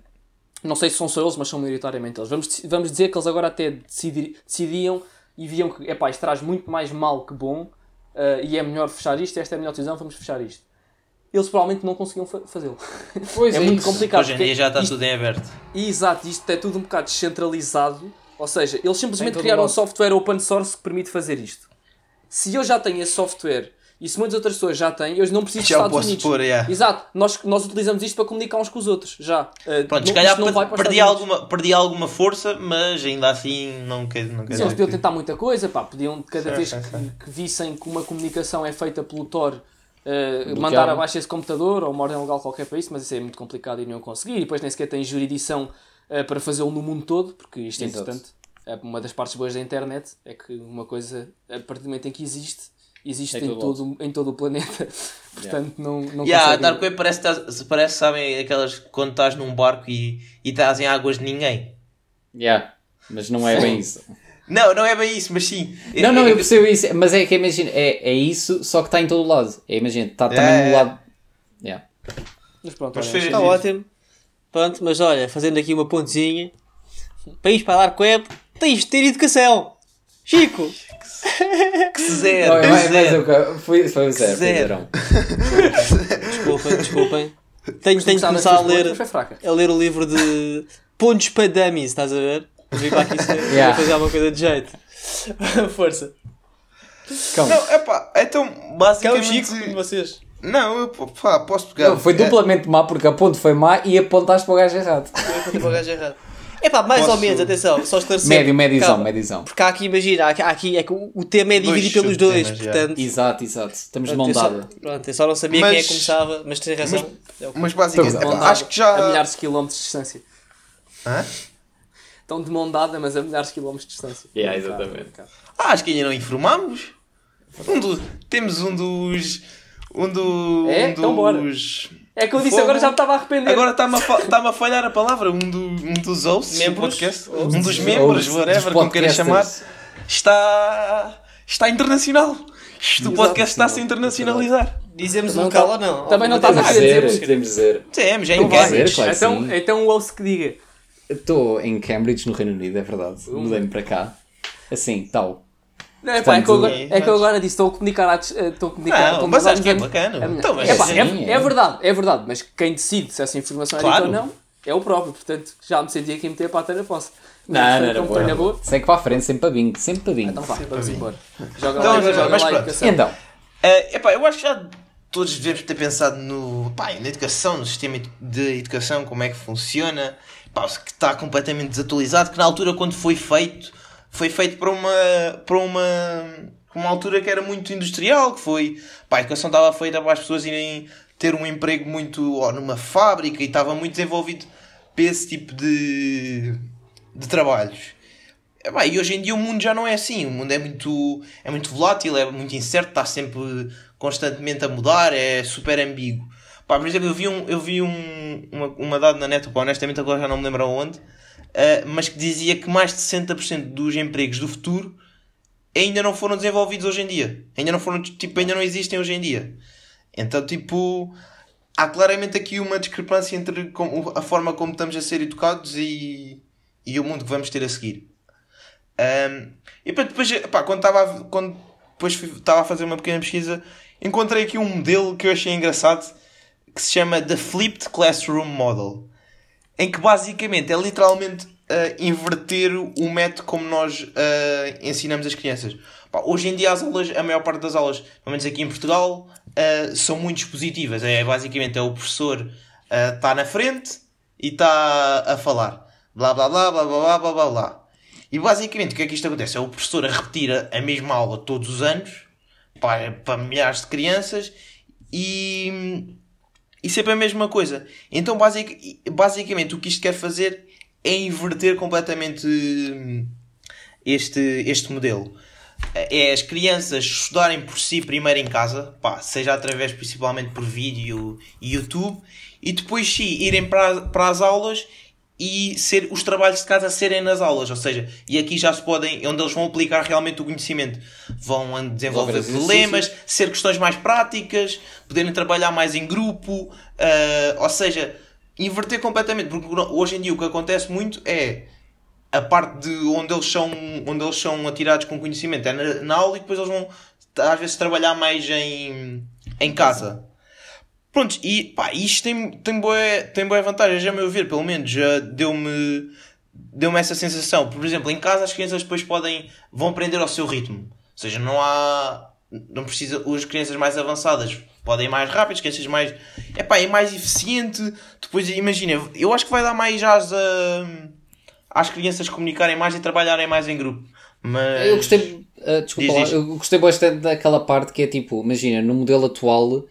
não sei se são só eles, mas são maioritariamente eles. Vamos, vamos dizer que eles agora até decidir, decidiam e viam que epá, isto traz muito mais mal que bom eh, e é melhor fechar isto, esta é a melhor decisão, vamos fechar isto. Eles provavelmente não conseguiam fa- fazê-lo. Pois <laughs> é é muito isso. complicado. Hoje em dia já está isto- tudo em aberto. exato, isto é tudo um bocado descentralizado. Ou seja, eles simplesmente criaram um software open source que permite fazer isto. Se eu já tenho esse software e se muitas outras pessoas já têm, eu não preciso dos Já o Estados posso Unidos. pôr, yeah. Exato, nós, nós utilizamos isto para comunicar uns com os outros, já. Uh, Pronto, não- se calhar os perdi alguma, perdi alguma força, mas ainda assim não quer, não quer Sim, eles podiam tentar muita coisa, pá, podiam cada Sim, vez sim, que, sim. que vissem que uma comunicação é feita pelo Tor, uh, mandar abaixo esse computador ou uma ordem legal qualquer para isso, mas isso é muito complicado e não iam conseguir. E depois nem sequer tem jurisdição uh, para fazê-lo no mundo todo, porque isto é Exato. importante. É uma das partes boas da internet é que uma coisa, a partir do momento em que existe, existe Em em, todo todo, em todo o planeta. <laughs> Portanto, não, não Yeah, a conseguem- Dark Web parece, que estás- parece, sabem, aquelas quando estás num barco e, e estás em águas de ninguém. Yeah. Mas não é bem isso. Não, não é bem isso, mas sim. Não, não, eu percebo isso. Mas é que imagina, é, é isso, só que está em todo o lado. É, imagina, está também É, no é. lado. Yeah. Mas pronto, Mas olha, Está Giro. ótimo. Pronto, mas olha, fazendo aqui uma pontezinha. Para ir para a Dark Web, tens de ter educação. Chico! Zero, Não, é mais, mais zero. um bocado. Foi, foi o zero. Foi Zero. Desculpem, desculpem. Tenho, tenho de começar a ler, a ler o livro de Pontos para Dummies, estás a ver? Vim para aqui Yeah. fazer alguma coisa de jeito. <laughs> Força. Cão. Não, é pá, então Que é basicamente. Chico, como vocês. Não, eu pá, posso pegar. Não, foi É, duplamente má porque a ponte foi má e apontaste para o gajo errado. Tipo, o gajo errado. É pá, mais ou Posso- menos, atenção, só esclarecer. Médio, médiozão, Calma. médiozão. Porque há aqui, imagina, há aqui, há aqui é que o, o tema é dividido pelos dois, subtemas, já. portanto. Exato, exato. Estamos de mão dada. Pronto, eu só não sabia Mas- quem é que começava, mas tem razão. É o que- Mas basicamente, Estamos epá, acho que já. A milhares de quilómetros de distância. Hã? Estão de mão dada, mas a milhares de quilómetros de distância. Yeah, exatamente. Ah, acho que ainda não informámos. Um do- temos um dos. Um, do, É? um Então bora. É que eu disse, Fogo. agora já me estava a arrepender. Agora está-me a, fa- a falhar a palavra. Um, do, um dos hosts do Membros? podcast. Hosts. Um dos membros, Ou whatever, dos como queiras chamar. Está. Está internacional. Isto, o podcast está a se internacionalizar. Dizemos um não local tá- ou não? também não estás a querer dizer, dizer. podemos dizer. Temos, é Não em vai Cambridge. claro então, então o ouço que diga. Estou em Cambridge, no Reino Unido, é verdade. Mudei-me para cá. Assim, tal. Não, é, pá, é, que eu, agora- é que eu agora disse, estou a comunicar, à, eh, estou a comunicar Não, mas acho que é bacana. É, Então, é, pá, é- é. é verdade, é verdade, mas quem decide se essa informação é Claro. dita ou não é o próprio, portanto já me senti aqui a meter a pata na poça. Não, não, não. boa. boa. Segue para a frente, sempre para bingo, sempre para bingo. Então vá, vamos embora. Joga Então, lá, joga mas lá educação. Então, Uh, epá, eu acho que já todos devemos ter pensado no, pá, na educação, no sistema de educação, como é que funciona, pá, que está completamente desatualizado, que na altura quando foi feito, foi feito para uma, para uma, uma altura que era muito industrial, que foi, pá, a educação estava feita para as pessoas irem ter um emprego muito, ó, numa fábrica e estava muito desenvolvido para esse tipo de, de trabalhos. É, pá, e hoje em dia o mundo já não é assim. O mundo é muito, é muito volátil, é muito incerto, está sempre constantemente a mudar, é super ambíguo. Pá, por exemplo, eu vi, um, eu vi um, uma, uma na net, pá, honestamente agora já não me lembro aonde, mas que dizia que mais de 60% dos empregos do futuro ainda não foram desenvolvidos hoje em dia. Ainda não foram, tipo, ainda não existem hoje em dia. Então, tipo, há claramente aqui uma discrepância entre a forma como estamos a ser educados e, e o mundo que vamos ter a seguir. Um, e depois, pá, quando estava quando depois estava a fazer uma pequena pesquisa, encontrei aqui um modelo que eu achei engraçado que se chama The Flipped Classroom Model, em que basicamente é literalmente uh, inverter o método como nós uh, ensinamos as crianças. Pá, hoje em dia as aulas, a maior parte das aulas, pelo menos aqui em Portugal, uh, são muito expositivas. É basicamente é o professor está na frente e está a falar. Blá blá blá blá blá blá blá blá. E basicamente o que é que isto acontece? É o professor a repetir a, a mesma aula todos os anos para, é para milhares de crianças e e sempre a mesma coisa. Então basic, basicamente o que isto quer fazer é inverter completamente hum, este, este modelo. É as crianças estudarem por si primeiro em casa, pá, seja através principalmente por vídeo e YouTube, e depois sim irem para, para as aulas e ser, os trabalhos de casa serem nas aulas, ou seja, e aqui já se podem, onde eles vão aplicar realmente o conhecimento, vão desenvolver problemas, ser questões mais práticas, poderem trabalhar mais em grupo, ah, ou seja, inverter completamente, porque hoje em dia o que acontece muito é a parte de onde eles são, onde eles são atirados com conhecimento é na, na aula e depois eles vão às vezes trabalhar mais em, em casa. Pronto, e pá, isto tem, tem, boa, tem boa vantagem, já me ouvir, pelo menos já deu-me deu-me essa sensação. Por exemplo, em casa as crianças depois podem, vão aprender ao seu ritmo. Ou seja, não há, não precisa, as crianças mais avançadas podem ir mais rápido, as crianças mais, é pá, é mais eficiente. Depois, imagina, eu acho que vai dar mais às, a, às crianças comunicarem mais e trabalharem mais em grupo. Mas... eu gostei, ah, desculpa Diz, diz. eu gostei bastante daquela parte que é tipo, imagina, no modelo atual,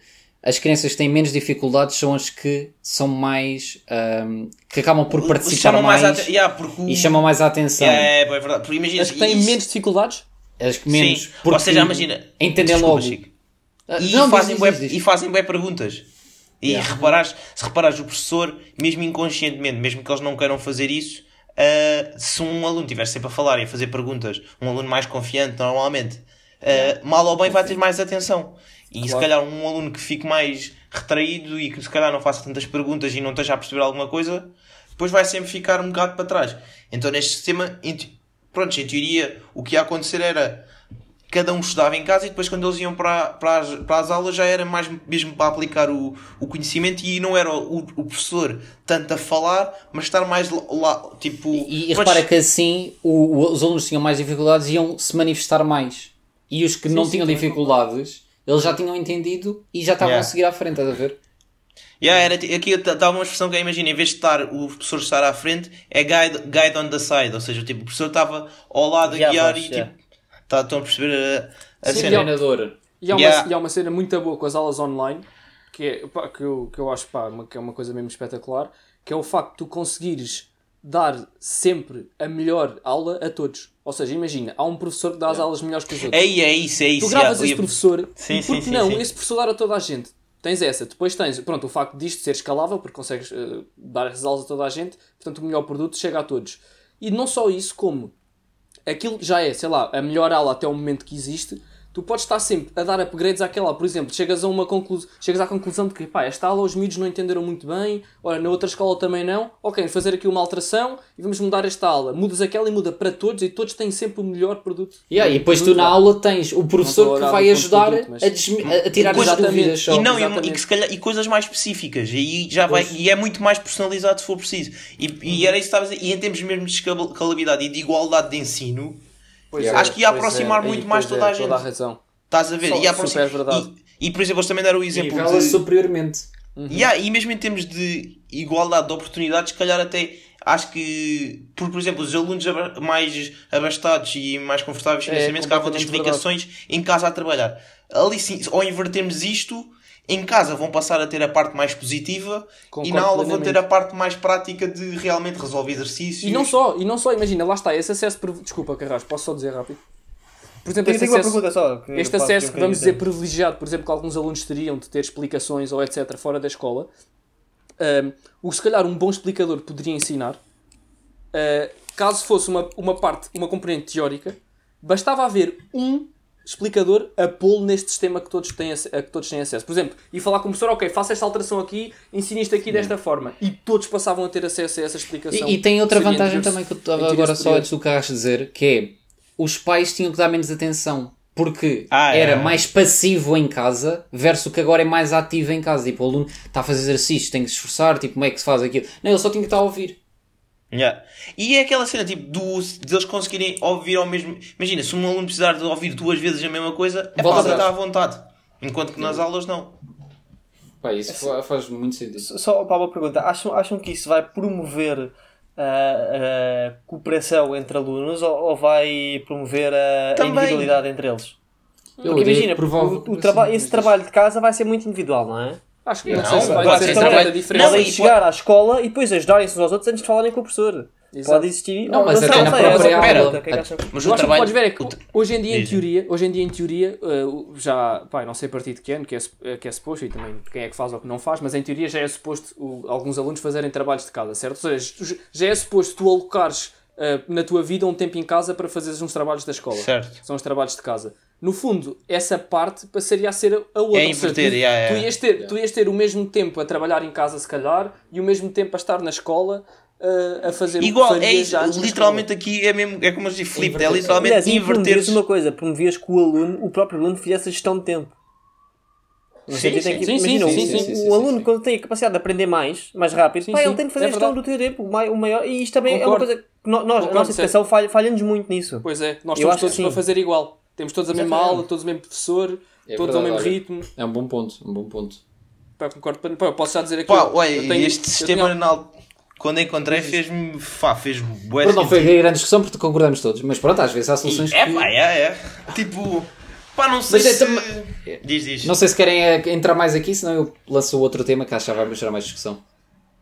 as crianças que têm menos dificuldades são as que são mais, ahm, que acabam por participar chamam mais, mais, yeah, o- e chamam mais a atenção. É, é verdade. Porque imagina, As que têm isso- menos dificuldades? As que menos, Sim. porque Ou seja, imagina. entendem Desculpa, logo. Chico. Ah, E, não, fazem diz, bué- diz, diz, diz. e fazem bem perguntas. E Yeah. reparares, se reparares o professor, mesmo inconscientemente, mesmo que eles não queiram fazer isso, ah, se um aluno estiver sempre a falar e a fazer perguntas, um aluno mais confiante normalmente, ah, mal ou bem vai ter mais atenção. E se calhar um aluno que fique mais retraído e que se calhar não faça tantas perguntas e não esteja a perceber alguma coisa, depois vai sempre ficar um bocado para trás. Então neste sistema, em pronto, em teoria, o que ia acontecer era cada um estudava em casa e depois quando eles iam para, para, as, para as aulas já era mais mesmo para aplicar o, o conhecimento e não era o, o professor tanto a falar, mas estar mais lá, tipo... E, e repara que assim o- os alunos tinham mais dificuldades iam se manifestar mais. e os que não sim, tinham dificuldades, eles já tinham entendido e já estavam Yeah. a seguir à frente, estás a ver? Yeah, era, aqui estava uma expressão que eu imagino, em vez de estar o professor estar à frente, é guide, guide on the side, ou seja, tipo, o professor estava ao lado a Guiava-os, guiar e yeah. tipo, tá, estão a perceber a, a Sim, cena. E há, uma, Yeah. e há uma cena muito boa com as aulas online, que, é, pá, que, eu, que eu acho pá, uma- que é uma coisa mesmo espetacular, que é o facto de tu conseguires dar sempre a melhor aula a todos. Ou seja, imagina, há um professor que dá as aulas melhores que os outros. É, é isso, é isso. tu gravas yeah, esse professor Sim, porque sim, não, sim. esse professor dar a toda a gente. Tens essa. Depois tens, pronto, o facto disto ser escalável, porque consegues eh, dar as aulas a toda a gente, portanto o melhor produto chega a todos. E não só isso, como aquilo já é, sei lá, a melhor aula até o momento que existe, tu podes estar sempre a dar upgrades àquela. Por exemplo, chegas a uma conclusão, chegas à conclusão de que, pá, esta aula os miúdos não entenderam muito bem, olha, na outra escola também não, ok, vamos fazer aqui uma alteração e vamos mudar esta aula. Mudas aquela e muda para todos e todos têm sempre o melhor produto. Yeah, e depois tu na aula tens o professor que vai ajudar produto, mas- a, desmi- a tirar as Exatamente. dúvidas só. E não, e, Exatamente. e que se calhar, e coisas mais específicas, e, já vai, e é muito mais personalizado se for preciso. E, e era isso que estava a dizer, e em termos mesmo de escalabilidade e de igualdade de ensino, Pois acho que ia pois aproximar é, muito mais toda a é, gente. Toda a razão. estás a ver? Só- e, verdade. e, e por exemplo, eles também deram o exemplo Nivela de, superiormente. Yeah, e mesmo em termos de igualdade de oportunidades, se calhar até acho que, por, por exemplo, os alunos aba- mais abastados e mais confortáveis É, financeiramente, se calhar vão ter explicações em casa a trabalhar. Ali sim, ao invertermos isto, em casa vão passar a ter a parte mais positiva e Concordo na aula vão ter plenamente. a parte mais prática de realmente resolver exercícios. E não só, e não só, imagina, lá está, esse acesso. Desculpa, Carrasco, posso só dizer rápido? Por exemplo, uma acesso, pergunta só. que este acesso que vamos dizer privilegiado, por exemplo, que alguns alunos teriam de ter explicações ou etc. fora da escola, um, o que se calhar um bom explicador poderia ensinar, uh, caso fosse uma, uma parte, uma componente teórica, bastava haver um explicador a pô-lo neste sistema que todos, têm, a que todos têm acesso. Por exemplo, e falar com o professor, ok, faça esta alteração aqui, ensine isto aqui desta forma. E todos passavam a ter acesso a essa explicação. E, e tem outra vantagem também que eu estava agora só antes do Carrasco dizer, que é os pais tinham que dar menos atenção. Porque Ah, é. era mais passivo em casa versus o que agora é mais ativo em casa. Tipo, o aluno está a fazer exercícios, tem que se esforçar, tipo, como é que se faz aquilo? Não, ele só tinha que estar a ouvir. Yeah. E é aquela cena tipo do, de eles conseguirem ouvir ao mesmo. Imagina, se um aluno precisar de ouvir duas vezes a mesma coisa, é para estar à vontade. Enquanto que nas aulas não. Pá, isso fa- faz muito sentido. Só para uma pergunta, acham, acham que isso vai promover a, a cooperação entre alunos ou, ou vai promover a, a individualidade entre eles? Eu Porque imagina, o, o traba esse trabalho de casa vai ser muito individual, não é? Acho que não, Não, sei se vai pode ser tanta trabalho- diferença. Não, Podem chegar à escola e depois ajudarem-se uns aos outros antes de falarem com o professor. Exato. Pode existir. Não, mas até não na é própria uma aula. pergunta, o que é? Mas o que trabalho. podes ver é que hoje em dia, em teoria, hoje em dia, em teoria, uh, já, pá, não sei a partir de que ano, que é, eh, que é suposto, e também quem é que faz ou que não faz, mas em teoria já é suposto alguns alunos fazerem trabalhos de casa, certo? Ou seja, já é suposto tu alocares uh, na tua vida um tempo em casa para fazeres uns trabalhos da escola. Certo. São os trabalhos de casa. No fundo, essa parte passaria a ser a a outra. É seja, inverter, tu, yeah, yeah. tu ias ter, tu ias ter o mesmo tempo a trabalhar em casa, se calhar, e o mesmo tempo a estar na escola uh, a fazer Igual, é isso. Literalmente aqui é mesmo. É como eu digo, flip. É literalmente Aliás, inverter. uma coisa, promovias que o aluno, o próprio aluno fizesse a gestão de tempo. No Sim, sentido sim, o- aluno quando tem a capacidade de aprender mais, mais rápido, Sim, pá, sim, ele tem de fazer é a gestão verdade. do teu tempo, o mai- o maior, e isto também é uma Concordo. coisa que nós, a Concordo, nossa certo. educação falha- falha-nos muito nisso. Pois é, nós estamos todos sim. fazer igual. Temos todos a mesma aula, todos o mesmo professor, É todos ao mesmo olha. ritmo. É um bom ponto, um bom ponto. Pá, concordo. Pá, eu posso já dizer aqui. Pá, eu olha, tenho- este eu sistema tenho- na- quando encontrei fez-me. Fez bué Pronto, não foi grande discussão porque concordamos todos, mas pronto, às vezes há soluções É que... pá, é, é. Tipo. Pá, não sei Mas é se. tam- Diz, diz. Não sei se querem eh, entrar mais aqui, senão eu lanço outro tema que acho que já vai gerar mais discussão.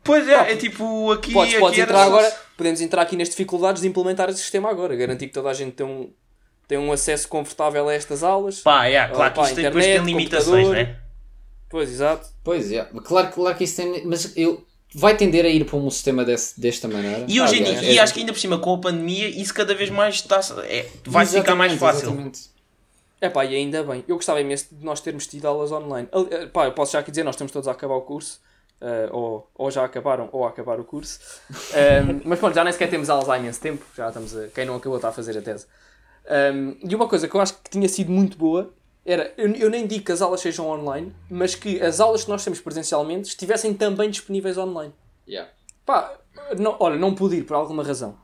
Pois é, é tipo aqui. Podes, aqui podes entrar agora, podemos entrar aqui nas dificuldades de implementar esse sistema agora. Garantir que toda a gente tem um, tem um acesso confortável a estas aulas. Pá, é, claro que Pá, isto tem- depois tem internet, limitações, né? Pois, exato. Pois é, claro, claro que isso tem. Mas eu. Vai tender a ir para um sistema desse, desta maneira. E hoje em Aliás, dia, é- e acho que ainda por cima com a pandemia, isso cada vez mais está, é, vai ficar mais fácil. exatamente. É pá, e ainda bem. Eu gostava imenso de nós termos tido aulas online. Eh, Pá, eu posso já aqui dizer, nós estamos todos a acabar o curso. eh, ou, ou já acabaram, ou a acabar o curso. <laughs> Ehm, mas pronto, já nem sequer temos aulas há imenso tempo. Já estamos a, quem não acabou está a fazer a tese. Ehm, e uma coisa que eu acho que tinha sido muito boa era, eu, eu nem digo que as aulas sejam online, mas que as aulas que nós temos presencialmente estivessem também disponíveis online. Yeah. Pá, não, olha, não pude ir por alguma razão.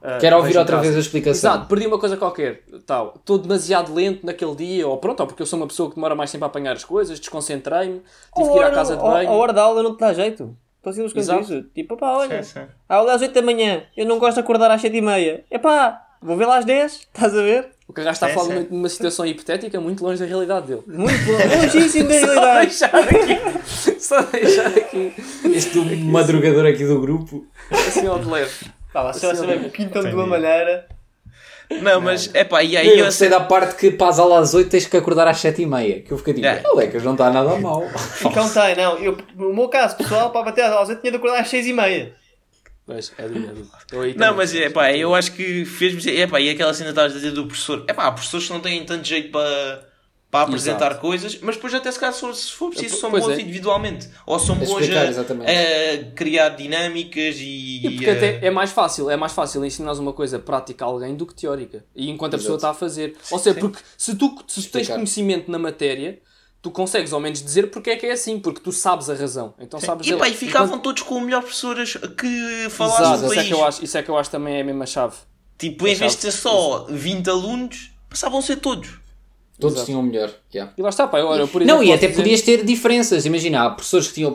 ah, Quero ouvir outra casa. vez a explicação. Exato, perdi uma coisa qualquer, tal. Estou demasiado lento naquele dia, ou pronto, ou porque eu sou uma pessoa que demora mais tempo a apanhar as coisas, desconcentrei-me, tive que ir à casa de A banho. hora da aula não te dá jeito. Estou assim Exato. isso. Tipo, pá, olha. Sim, sim. A aula é às 8 da manhã. Eu não gosto de acordar às 7 e meia. Epá, vou ver lá às 10. Estás a ver? O Carrasco está a Sim, falar sim. numa- situação hipotética muito longe da realidade dele. Muito longíssimo <laughs> da Só realidade. deixar aqui, só deixar aqui, Este do madrugador aqui do grupo. assim ao de leve. Pá, lá, se vocês Assim, pintam de Entendi. uma maneira. Não, mas é pá, e aí Eu eu gostei da parte que para as aulas às 8 tens que acordar às 7h30. Que eu fiquei tipo, É. oh, Lecas, não está nada mal. Então <laughs> tem, não. Eu, no meu caso, pessoal, para bater às 8 tinha de acordar às 6 e meia. Mas é é aí Não, mas é pá, eu acho que fez-me. É pá, e aquela cena que estavas a dizer do professor. É pá, há professores que não têm tanto jeito para, para apresentar Exato. coisas, mas depois até se calhar se for- preciso são Pois bons é. individualmente. Ou são bons a, a criar dinâmicas e. E porque a- até é mais fácil, é mais fácil ensinar uma coisa prática a alguém do que teórica. E enquanto a pessoa Exato. está a fazer. Ou seja, porque se tu, se tu tens conhecimento na matéria, tu consegues ao menos dizer porque é que é assim, porque tu sabes a razão. Então sabes E pá, e ficavam enquanto- todos com o melhor professoras que falassem Exato, do isso é, país. que eu acho, isso é que eu acho também é a mesma chave. Tipo, em vez de ser só 20 alunos, passavam a ser todos. Todos Exato. tinham o melhor. yeah. E lá está, pá, eu, olha, por Não, exemplo, e posso até dizer- podias ter diferenças. Imagina, há professores que tinham,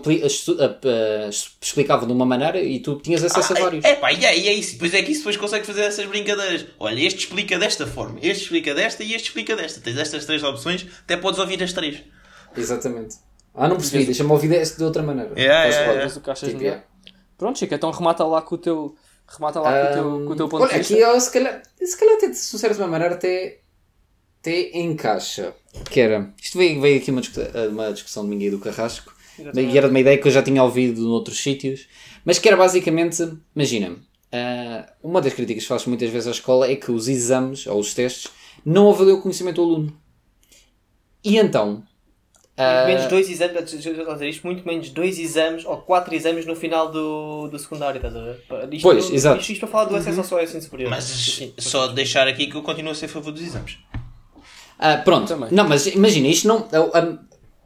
explicavam de uma maneira e tu tinhas acesso a vários. É pá, e é, e é isso. Depois é que isso depois consegue fazer essas brincadeiras. Olha, este explica desta forma, este explica desta e este explica desta. Tens estas três opções, até podes ouvir as três. Exatamente. Ah, não percebi, deixa-me ouvir deste de outra maneira. Yeah, yeah, yeah. Mas o que achas Tipo, melhor? Pronto, Chico, então remata lá com o teu. Remata lá com, o teu, com o teu ponto Olha, de vista. aqui eu, se calhar, se calhar até, se de uma maneira, até, até encaixa. Que era, isto veio, veio aqui uma, discussão, uma discussão de mim do Carrasco, e era de uma ideia que eu já tinha ouvido noutros sítios, mas que era basicamente, imagina, ah, uma das críticas que faz muitas vezes à escola é que os exames, ou os testes, não avaliam o conhecimento do aluno. E então, ah, Menos dois exames, muito menos dois exames ou quatro exames no final do, do secundário, estás a ver? Isto, Pois, exato. Isto, isto para falar do acesso ao só ensino superior. Mas Sim, só deixar aqui que eu continuo a ser a favor dos exames. Ah, pronto, Também. não, mas imagina, isto não. ah, ah,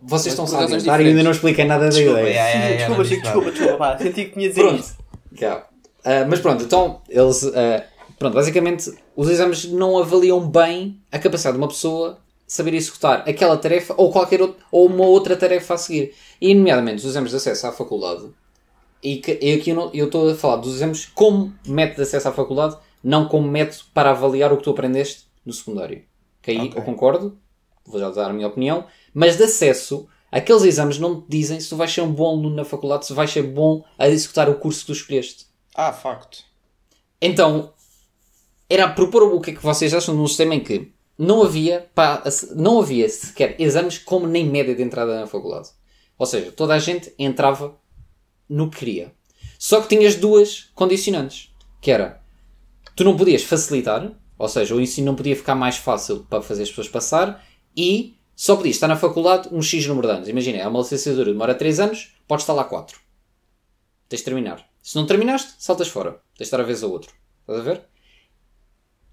vocês Mas estão a e ainda não expliquei nada da Desculpa, ideia. yeah, yeah, yeah, desculpa, não Chico, desculpa, desculpa, pá, senti que tinha de dizer Pronto. isso. Yeah. Ah, mas pronto, então eles. ah, pronto, basicamente os exames não avaliam bem a capacidade de uma pessoa saber executar aquela tarefa ou qualquer outra, ou uma outra tarefa a seguir. E, nomeadamente, os exames de acesso à faculdade. E, que, e aqui eu estou a falar dos exames como método de acesso à faculdade, não como método para avaliar o que tu aprendeste no secundário. Que aí eu concordo, vou já dar a minha opinião, mas de acesso, aqueles exames não te dizem se tu vais ser um bom aluno na faculdade, se vais ser bom a executar o curso que tu escolheste. Ah, facto. Então, era propor o que é que vocês acham de um sistema em que não havia, pá, não havia sequer exames como nem média de entrada na faculdade. Ou seja, toda a gente entrava no que queria. Só que tinhas duas condicionantes. Que era, tu não podias facilitar, ou seja, o ensino não podia ficar mais fácil para fazer as pessoas passar e só podias estar na faculdade um X número de anos. Imagina, é uma licenciatura, demora 3 anos, podes estar lá 4. Tens de terminar. Se não terminaste, saltas fora. Tens de estar a vez a outro. Estás a ver?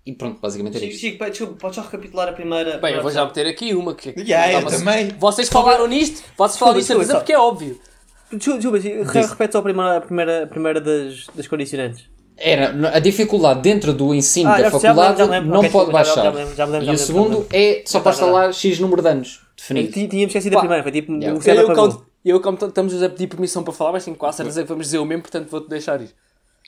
E pronto, basicamente era Chico, isto. Chico, desculpa, podes só recapitular a primeira. Bem, eu vou já meter aqui uma que. Yeah, eu Estava- também. Vocês falaram nisto? Vocês falaram nisto desculpa, porque é óbvio. Desculpa, re- repete só a primeira, a primeira, a primeira das, das condicionantes. Era a dificuldade dentro do ensino Ah, da lembro, faculdade lembro. não pode desculpa, já- já baixar. lembro, já e o segundo é só já estar lá X número de anos É definido. que Tínhamos esquecido a primeira, foi tipo. Yeah. Eu, como, eu, como estamos a pedir permissão para falar, mas tenho quase certeza que vamos dizer o mesmo, portanto vou-te deixar ir.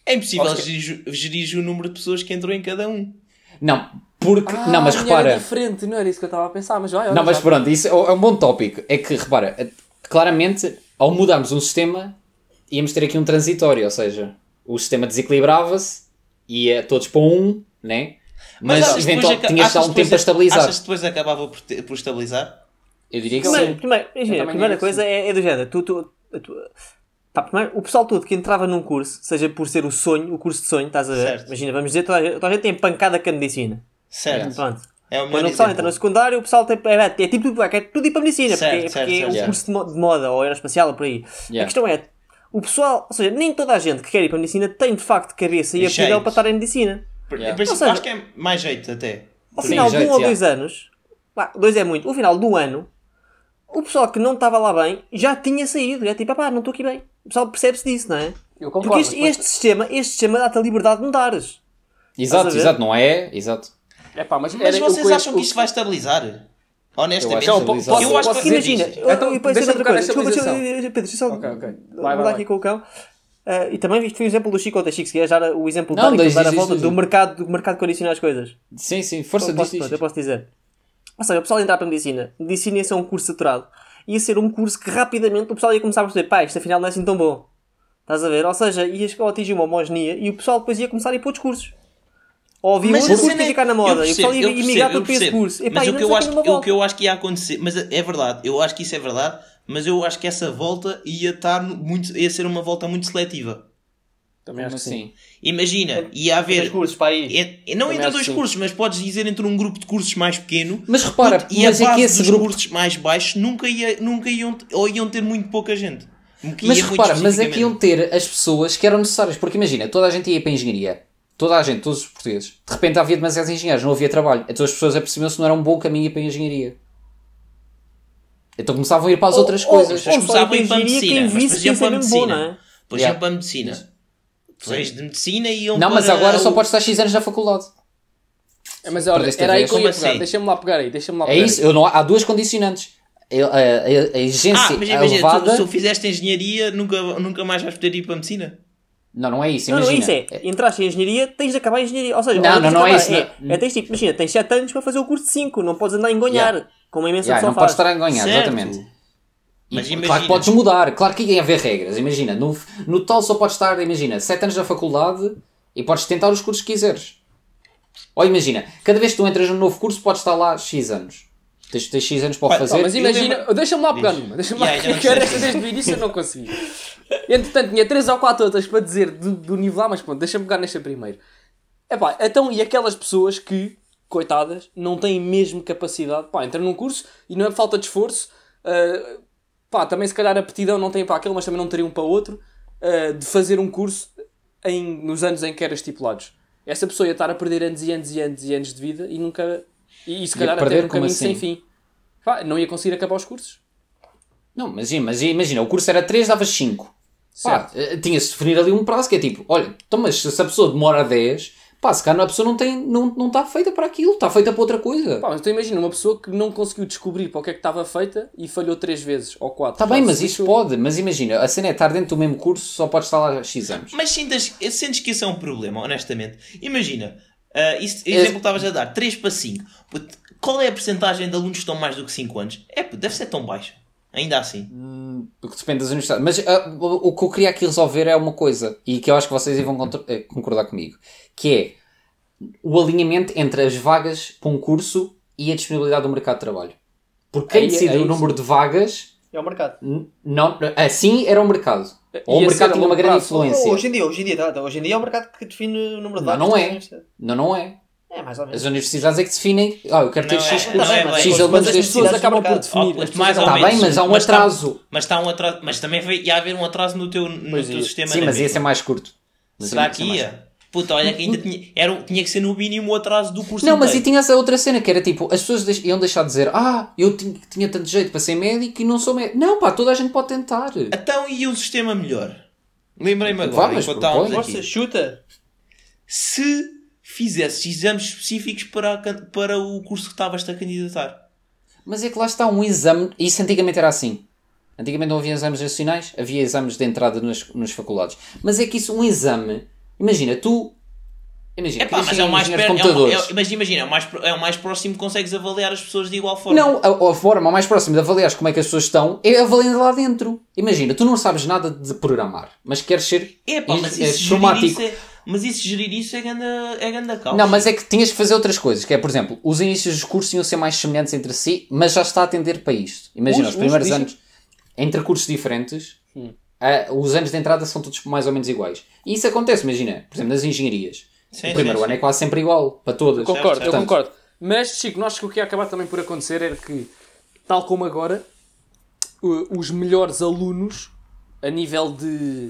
É impossível gerir, gerir o número de pessoas que entrou em cada um. Não, porque. não, mas Ah, repara. Era diferente, não era isso que eu estava a pensar, mas vai, olha, Não, mas já- pronto, isso é é um bom tópico. É que, repara, eh, claramente, ao mudarmos um sistema, íamos ter aqui um transitório, ou seja, o sistema desequilibrava-se, ia todos para um, né? Mas, achas que eventual, depois aca- tinhas de um tempo a estabilizar. Achas que depois acabava por, te- por estabilizar? Eu diria que Primeiro, sim. primeiro, imagina, a primeira coisa é, é do género. Tu, tu, tu- pá, primeiro, o pessoal todo que entrava num curso, seja por ser o sonho, o curso de sonho, estás a ver? Certo. Imagina, vamos dizer, toda a, gente- toda a gente tem pancada com a medicina. Certo. Pronto. É o Quando o pessoal exemplo. entra no secundário, o pessoal tem, é, é tipo tudo, é tudo ir para a medicina, Certo, porque, certo, porque é um Yeah. curso de, mo- de moda ou aeroespacial ou por aí. Yeah. A questão é, o pessoal, ou seja, nem toda a gente que quer ir para a medicina tem de facto cabeça e Jeito. aptidão para estar em medicina. Yeah. Seja- acho que é mais jeito até. Ao Sim, final de um ou dois anos, pá, dois é muito, ao final do ano, o pessoal que não estava lá bem já tinha saído. É tipo, pá, não estou aqui bem. O pessoal percebe-se disso, não é? Eu concordo. Porque este, mas- este sistema, este sistema dá-te a liberdade de mudares. Exato, exato, não é? Exato. É pá, mas, Mas vocês eu- acham que isso vai estabilizar? Honestamente. Eu acho Então, que posso- eu acho posso que dizer Imagina, isto? eu, Então, eu noutra tocar coisa. Desculpa, deixa. Pedro, deixa eu só Ok, ok. Vai, mudar vai, aqui vai. com o cão. Ah, e também isto foi um exemplo do Chico ou da Chico, se queres dar o exemplo Não, de diz, dar a volta do mercado, do mercado que condiciona as coisas. Sim, sim, força pronto, eu posso dizer. Ou seja, o pessoal ia entrar para a medicina. Medicina ia ser um curso saturado. Ia ser um curso que rapidamente o pessoal ia começar a perceber, pá, isto afinal não é assim tão bom. Estás a ver? Ou seja, ia atingir uma homogeneia e o pessoal depois ia começar a ir para outros cursos. Ou havia Mas a curso que ia é- ficar na moda e o pessoal ia, migrar para esse curso. Epá, Mas o que, eu acho, o que eu acho que ia acontecer, mas é verdade, eu acho que isso é verdade, mas eu acho que essa volta ia estar muito, ia ser uma volta muito seletiva. Também acho que sim. assim? Imagina, ia Dois haver. cursos para aí. é- não Também entre dois cursos, mas podes dizer entre um grupo de cursos mais pequeno. Mas repara, e mas a é base que esse dos grupo. cursos mais baixos nunca, ia, nunca iam, ou iam ter muito pouca gente. Mas ia repara, mas é que iam ter as pessoas que eram necessárias. Porque imagina, toda a gente ia para a engenharia. Toda a gente, todos os portugueses. De repente havia demasiados engenheiros, não havia trabalho. Então as pessoas apercebiam-se que não era um bom caminho ir para a engenharia. Então começavam a ir para as Ou- outras ou- coisas. Mas ou só começavam a ir para a medicina. quem Mas, por visse ia exemplo, ser para a medicina. é? Yeah. exemplo, para a medicina. Depois de medicina iam Não, mas agora só o- podes estar X anos na faculdade. É, Mas olha, era aí que eu ia Como pegar. assim? Deixa-me lá pegar aí. Deixa-me lá É pegar isso, aí. eu não, há duas condicionantes. A, a, a- exigência Ah, mas imagina, elevada. tu, se tu fizeste engenharia, nunca, nunca mais vais poder ir para a medicina? Não, não é isso. Não, não é Imagina. isso, é. Entraste em engenharia, tens de acabar a engenharia. Ou seja, Não, não, não é isso, É, não. é, tens tipo, imagina, tens 7 anos para fazer o curso de 5, não podes andar a engonhar, Yeah. como a imensa Yeah, pessoa não podes faz. estar a ganhar, Certo. exatamente. E, Mas claro imagina- que podes mudar, claro que ia haver regras. Imagina, no, no tal só podes estar, imagina, 7 anos na faculdade e podes tentar os cursos que quiseres. Ou imagina, cada vez que tu entras num novo curso podes estar lá X anos. Tens, tens X anos para fazer. Mas imagina, lembro- deixa-me lá pegar numa, deixa-me lá Yeah, esta desde o início eu não consegui. Entretanto, tinha 3 ou 4 outras para dizer do, do nível lá, mas pronto, deixa-me pegar nesta primeiro. Epá, então, e aquelas pessoas que, coitadas, não têm mesmo capacidade, pá, entram num curso e não é falta de esforço, ah, pá, também se calhar aptidão não têm para aquele, mas também não teriam para outro, ah, de fazer um curso em, nos anos em que eram estipulados. Essa pessoa ia estar a perder anos e anos e anos e anos de vida e nunca. E, e se calhar perder até num como caminho assim? sem fim. Pá, não ia conseguir acabar os cursos. Não, mas, i- mas imagina, o curso era 3, davas 5. Pá, eh, tinha-se de definir ali um prazo que é tipo, olha, então, mas se a pessoa demora 10, pá, se calhar a pessoa não, tem, não, não está feita para aquilo, está feita para outra coisa. Pá, mas tu imagina uma pessoa que não conseguiu descobrir para o que é que estava feita e falhou três vezes ou quatro. Está bem, mas isso pode. Mas imagina, a cena é estar dentro do mesmo curso, só pode estar lá X anos. Mas sintas, sentes que isso é um problema, honestamente. Imagina, ah, isso, exemplo que estavas a dar, 3 para 5. Puto, Qual é a porcentagem de alunos que estão mais do que 5 anos? É, deve ser tão baixa. Ainda assim. Porque depende das universidades. Mas ah, o, que eu queria aqui resolver é uma coisa, e que eu acho que vocês vão eh, concordar comigo, que é o alinhamento entre as vagas para um curso e a disponibilidade do mercado de trabalho. Porque quem Aí- decide o número de vagas, É o mercado. não, assim era o mercado. Ou o ser mercado tinha uma grande prazo. influência. Hoje em dia, hoje em dia, tá, tá, hoje em dia é o mercado que define o número de Não, vagas não da é. Não, não é. É, mais ou menos. As universidades é que definem, ah, eu quero ter Não é- X não cursos, é. X elementos As pessoas acabam por definir. Oh, mais Está acabam- bem, menos. mas há um Mas atraso. Mas, está um atraso, mas também vai, ia haver um atraso no teu, no Pois teu ia. sistema. Sim, mas ia ser mais curto. Mas Será que mais ia? Puta, olha que ainda tinha, era, tinha que ser no mínimo o atraso do curso Não, mas e inteiro. tinha essa outra cena que era tipo, as pessoas deix- iam deixar de dizer, ah, eu tinha, tinha tanto jeito para ser médico e não sou médico. Não, pá, toda a gente pode tentar. Então e o sistema melhor? Lembrei-me agora, Vá, mas enquanto estávamos aqui. Chuta. Se fizesses exames específicos para, a para o curso que estavas-te a candidatar. Mas é que lá está um exame, isso antigamente era assim. Antigamente não havia exames nacionais, havia exames de entrada nas, nas faculdades. Mas é que isso, um exame, imagina, tu. Imagina, pá, querias mas é o mais perto, é o- é mas imagina, é o, mais, é o mais próximo que consegues avaliar as pessoas de igual forma. Não, a, a forma mais próxima de avaliar como é que as pessoas estão é avaliando lá dentro. Imagina, tu não sabes nada de programar, mas queres ser É pá, mas é isso é, mas isso gerir isso é ganda, é ganda caos. Não, mas é que tinhas que fazer outras coisas, que é, por exemplo, os inícios dos cursos iam ser mais semelhantes entre si, mas já está a atender para isto. Imagina, Os- os, primeiros os- anos, entre cursos diferentes, ah, os anos de entrada são todos mais ou menos iguais. E isso acontece, imagina, por exemplo, nas engenharias. Sim, o primeiro sim, ano sim. é quase sempre igual, para todas. Concordo, eu concordo. Mas, Chico, nós que o que ia acabar também por acontecer era que, tal como agora, os melhores alunos, a nível de.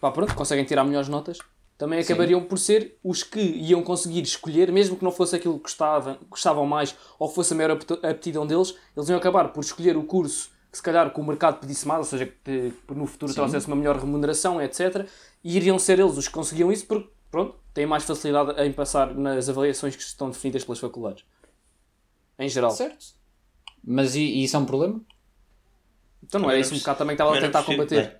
pá, pronto, conseguem tirar melhores notas, também acabariam por ser os que iam conseguir escolher, mesmo que não fosse aquilo que gostavam, gostavam mais ou fosse a maior apti- aptidão deles, eles iam acabar por escolher o curso que, se calhar, que o mercado pedisse mais, ou seja, que, no futuro trouxesse uma melhor remuneração, etc. E iriam ser eles os que conseguiam isso porque pronto, têm mais facilidade em passar nas avaliações que estão definidas pelas faculdades. Em geral. Certo. Mas e, e isso é um problema? Então não Também era não isso um bocado também que estava a tentar combater. bem.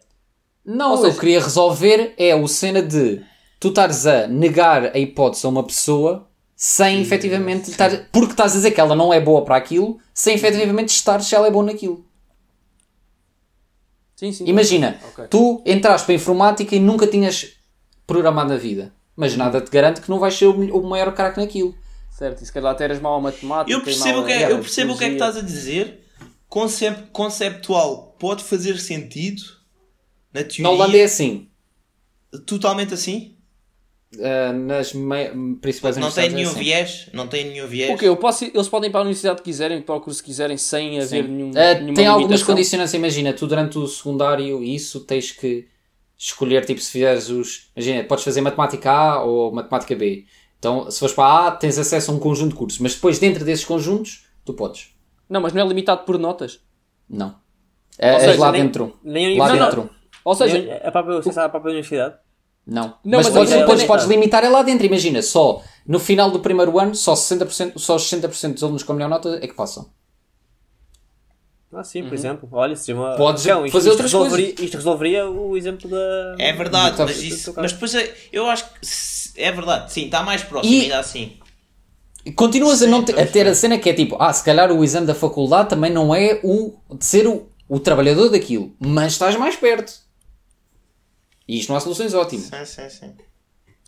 Não, Ou seja- eu queria resolver é o cena de tu estares a negar a hipótese a uma pessoa sem efetivamente estar. Porque estás a dizer que ela não é boa para aquilo, sem efetivamente estar se ela é boa naquilo. Sim, sim. Imagina, Ok. tu entraste para a informática e nunca tinhas programado na vida. Mas nada te garante que não vais ser o maior craque naquilo. Certo, e se calhar até eras mau a matemática. Eu percebo, o que a- é, era, eu percebo o que é que estás a dizer. Concep, conceptual pode fazer sentido. Na Na teoria. Holanda é assim. Totalmente assim. Ah, nas principais Não tem é nenhum assim. viés. Não tem nenhum viés. O quê? Eu posso, eles podem ir para a universidade que quiserem, para o curso que quiserem, sem haver Sim. nenhum. Nenhuma tem algumas limitação? condicionantes, imagina, tu durante o secundário isso tens que escolher, tipo, se fizeres os. Imagina, podes fazer matemática A ou matemática B. Então, se fores para a A, tens acesso a um conjunto de cursos, mas depois, dentro desses conjuntos, tu podes. Não, mas não é limitado por notas. Não. É, és seja, lá nem- dentro. nem lá não, não. dentro. Ou seja, Nem A própria, a própria universidade? Não. Não, mas mas podes, é podes, podes limitar é lá dentro. Imagina, só no final do primeiro ano, só, 60%, só 60% dos alunos com a melhor nota é que passam. Ah, sim, por exemplo. Olha, se uma... Podes Então, isto, fazer isto outras resolveria, Isto resolveria o exemplo da... É verdade, Tá- mas, isso, mas depois é- eu acho que é verdade, sim, está mais próximo, E- ainda assim. Continuas a, Sim, não te- a ter a cena que é tipo, ah, se calhar o exame da faculdade também não é o de ser o, o trabalhador daquilo, mas estás mais perto. E isto não há soluções ótimas. Sim, sim, sim.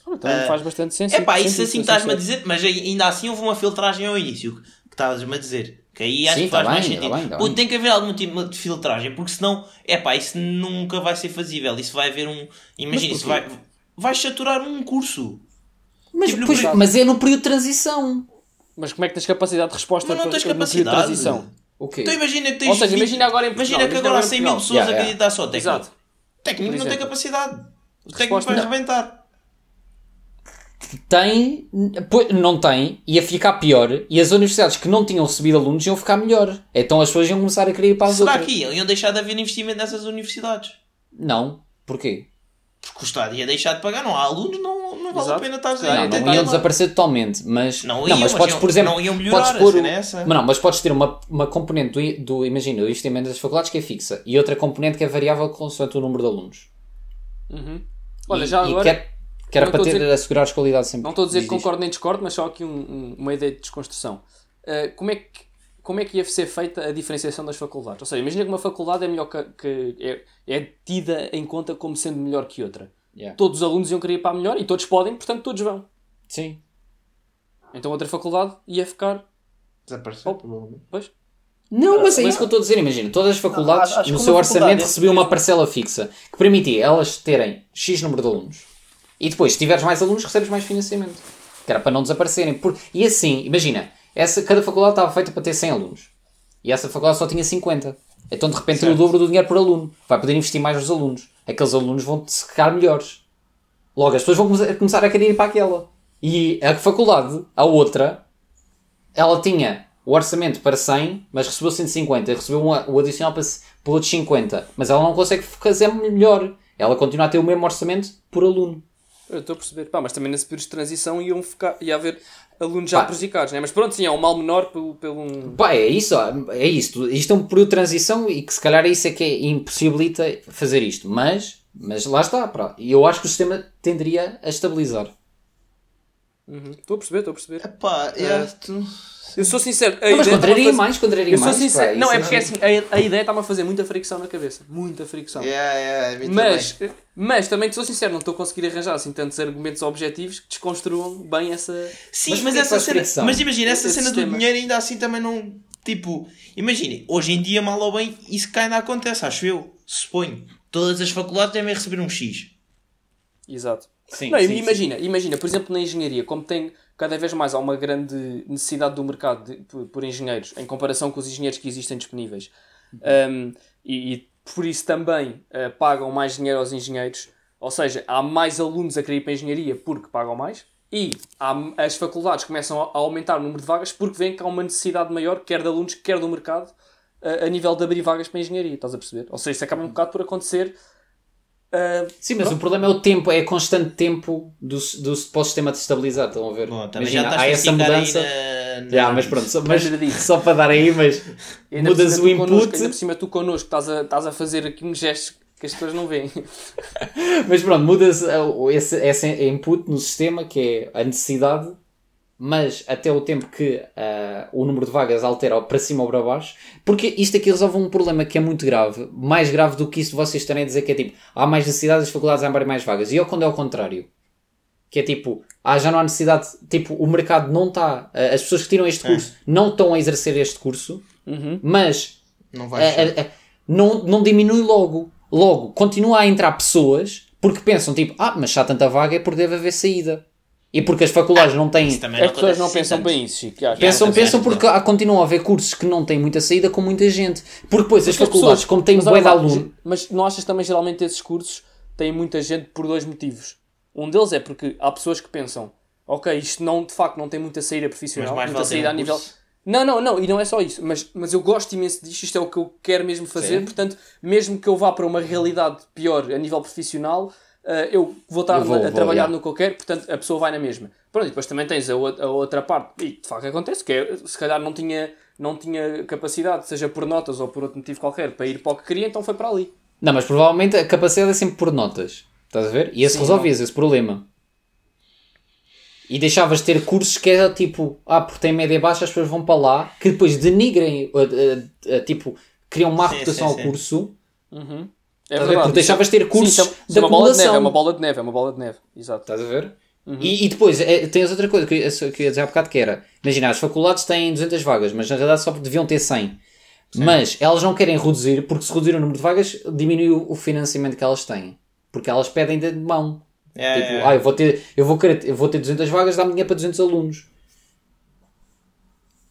então Ah, faz bastante senso. É pá, isso sentido, assim estás-me a dizer, mas ainda assim houve uma filtragem ao início que estavas-me a dizer. Que aí acho Sim, que faz tá mais bem, tá sentido. bem, tá Pô, bem. tem que haver algum tipo de filtragem, porque senão, é pá, isso nunca vai ser fazível. Isso vai haver um. Imagina, isso vai, vai saturar um curso. Mas, Tipo, pois, período- mas é no período de transição. Mas como é que tens capacidade de resposta Mas não para- tens no período de capacidade. transição? O quê? Então imagina que tens. Ou seja, 20 imagina agora em Portugal, Imagina que agora há agora em 100 mil pessoas Yeah, a yeah. acreditar só técnico. Exato. Técnico Por não tem exemplo. capacidade. O técnico vai não. rebentar. Tem, não tem, ia ficar pior, e as universidades que não tinham recebido alunos iam ficar melhor. Então as pessoas iam começar a querer ir para as Será outras. que iam? Iam deixar de haver investimento nessas universidades? Não. Porquê? Porque o Estado ia deixar de pagar. Não há alunos, não, não vale a Exato. pena estar Claro, Não, a não tentar iam desaparecer totalmente, mas Não não, iam, mas mas podes, iam- por exemplo, não iam melhorar, podes a pôr, é essa. mas não, mas podes ter uma, uma componente do, do imagina, do investimento das faculdades que é fixa e outra componente que é variável consoante o número de alunos. Olha, e, já e agora. que era, que era não para a ter, dizer- assegurar a qualidade sempre. Não estou a dizer que concordo nem discordo, mas só aqui um- um- uma ideia de desconstrução. Uh, como, é que, como é que ia ser feita a diferenciação das faculdades? Ou seja, imagina que uma faculdade é melhor que, que é, é tida em conta como sendo melhor que outra. Yeah. Todos os alunos iam querer ir para a melhor e todos podem, portanto todos vão. Sim. Então outra faculdade ia ficar. Desapareceu, Oh. provavelmente. Pois? Não, mas é isso que eu estou a dizer. Imagina, todas as faculdades, no seu uma orçamento, faculdade- recebiam uma parcela fixa que permitia elas terem X número de alunos. E depois, se tiveres mais alunos, recebes mais financiamento. Que era para não desaparecerem. Por... E assim, imagina, essa, cada faculdade estava feita para ter 100 alunos. E essa faculdade só tinha 50. Então, de repente, tem o dobro do dinheiro por aluno. Vai poder investir mais nos alunos. Aqueles alunos vão se ficar melhores. Logo, as pessoas vão come- começar a querer ir para aquela. E a faculdade, a outra, ela tinha o orçamento para 100, mas recebeu 150, recebeu o adicional para, para outros 50, mas ela não consegue fazer melhor. Ela continua a ter o mesmo orçamento por aluno. Eu estou a perceber. Pá, mas também nesse período de transição iam ficar, ia haver alunos já Pá. prejudicados, né? Mas pronto, sim, é um mal menor pelo, pelo um. Pá, é isso, é isto. Isto é um período de transição e que se calhar é isso é que é, impossibilita fazer isto. Mas, mas lá está, pá. E eu acho que o sistema tenderia a estabilizar. Uhum. Estou a perceber, estou a perceber. Epá, é, tu- Eu sou sincero. a Não, mas contraria fazer- mais, contraria Eu sou mais. sincero. pá, Não, é porque assim, a, a ideia está-me a fazer muita fricção na cabeça. Muita fricção. Yeah, yeah, Mas, também. mas também te sou sincero, não estou a conseguir arranjar assim tantos argumentos objetivos que desconstruam bem essa. Sim, Mas mas, essa cena. fricção? Mas imagina, essa Esse cena do sistema. dinheiro ainda assim também não. Tipo, imagine, hoje em dia, mal ou bem, isso cá ainda acontece, acho eu. Suponho. Todas as faculdades devem receber um X. Exato. Sim, não, sim, imagina, imagina, por exemplo, na engenharia, como tem cada vez mais há uma grande necessidade do mercado de- por, por engenheiros em comparação com os engenheiros que existem disponíveis. Um, e, e por isso também uh, pagam mais dinheiro aos engenheiros, ou seja, há mais alunos a querer ir para a engenharia porque pagam mais, e há, as faculdades começam a, a aumentar o número de vagas porque veem que há uma necessidade maior, quer de alunos, quer do mercado, a, a nível de abrir vagas para a engenharia, estás a perceber? Ou seja, isso acaba um bocado por acontecer Ah, Sim, mas o problema é o tempo, é constante tempo do, do, para o sistema de estabilizar, estão a ver? Bom, Imagina, há a essa mudança. na- mas pronto, só, mas, só para dar aí, mas ainda mudas o tu connosco- input. ainda por cima tu connosco estás a, estás a fazer aqui uns gestos que as pessoas não veem. <laughs> Mas pronto, muda-se uh, esse, esse input no sistema que é a necessidade, mas até o tempo que uh, o número de vagas altera para cima ou para baixo, porque isto aqui resolve um problema que é muito grave, mais grave do que isso de vocês estarem a dizer que é tipo, há mais necessidade, as faculdades abrem mais vagas. E eu quando é o contrário, que é tipo, ah, já não há necessidade, tipo, o mercado não está, uh, as pessoas que tiram este curso não estão a exercer este curso, mas Não é, vai é, é, não, não diminui logo. Logo, continua a entrar pessoas porque pensam tipo, ah, mas se há tanta vaga é porque deve haver saída. E porque as faculdades não têm. As não pessoas não pensam assim bem isso, Chico. acho. Pensam, também pensam que porque há, continuam a haver cursos que não têm muita saída com muita gente. Porque depois as faculdades, pessoas- como têm mas bué de aluno, Mas não achas também geralmente esses cursos têm muita gente por dois motivos? Um deles é porque há pessoas que pensam, ok, isto não, de facto não tem muita saída profissional, Mas mais muita saída um a nível. curso. Não, não, não, e não é só isso, mas, mas eu gosto imenso disto, isto é o que eu quero mesmo fazer, Sim. portanto, mesmo que eu vá para uma realidade pior a nível profissional, eu vou estar Eu vou, a, vou, trabalhar yeah. no que eu quero, portanto, a pessoa vai na mesma. Pronto, e depois também tens a, a outra parte, e de facto acontece, que é, se calhar não tinha, não tinha capacidade, seja por notas ou por outro motivo qualquer, para ir para o que queria, então foi para ali. não, mas provavelmente a capacidade é sempre por notas. Estás a ver? E esse Sim, resolvias esse problema. E deixavas de ter cursos que era tipo, ah, porque tem média baixa, as pessoas vão para lá, que depois denigrem, uh, uh, uh, tipo, criam má Sim, reputação sim, ao sim. curso. É Estás a ver? verdade. Porque deixavas de ter cursos Sim, isso é- de é uma bola de neve, acumulação. é uma bola de neve, é uma bola de neve, exato. Estás a ver? E, e depois, é, tens outra coisa que eu, que eu ia dizer há bocado que era, imagina, as faculdades têm 200 vagas, mas na realidade só deviam ter 100. Mas elas não querem reduzir, porque se reduzir o número de vagas, diminui o, o financiamento que elas têm. Porque elas pedem de mão. É, tipo, é. ah, eu vou ter, eu vou querer, eu vou ter 200 vagas, dá-me dinheiro para 200 alunos.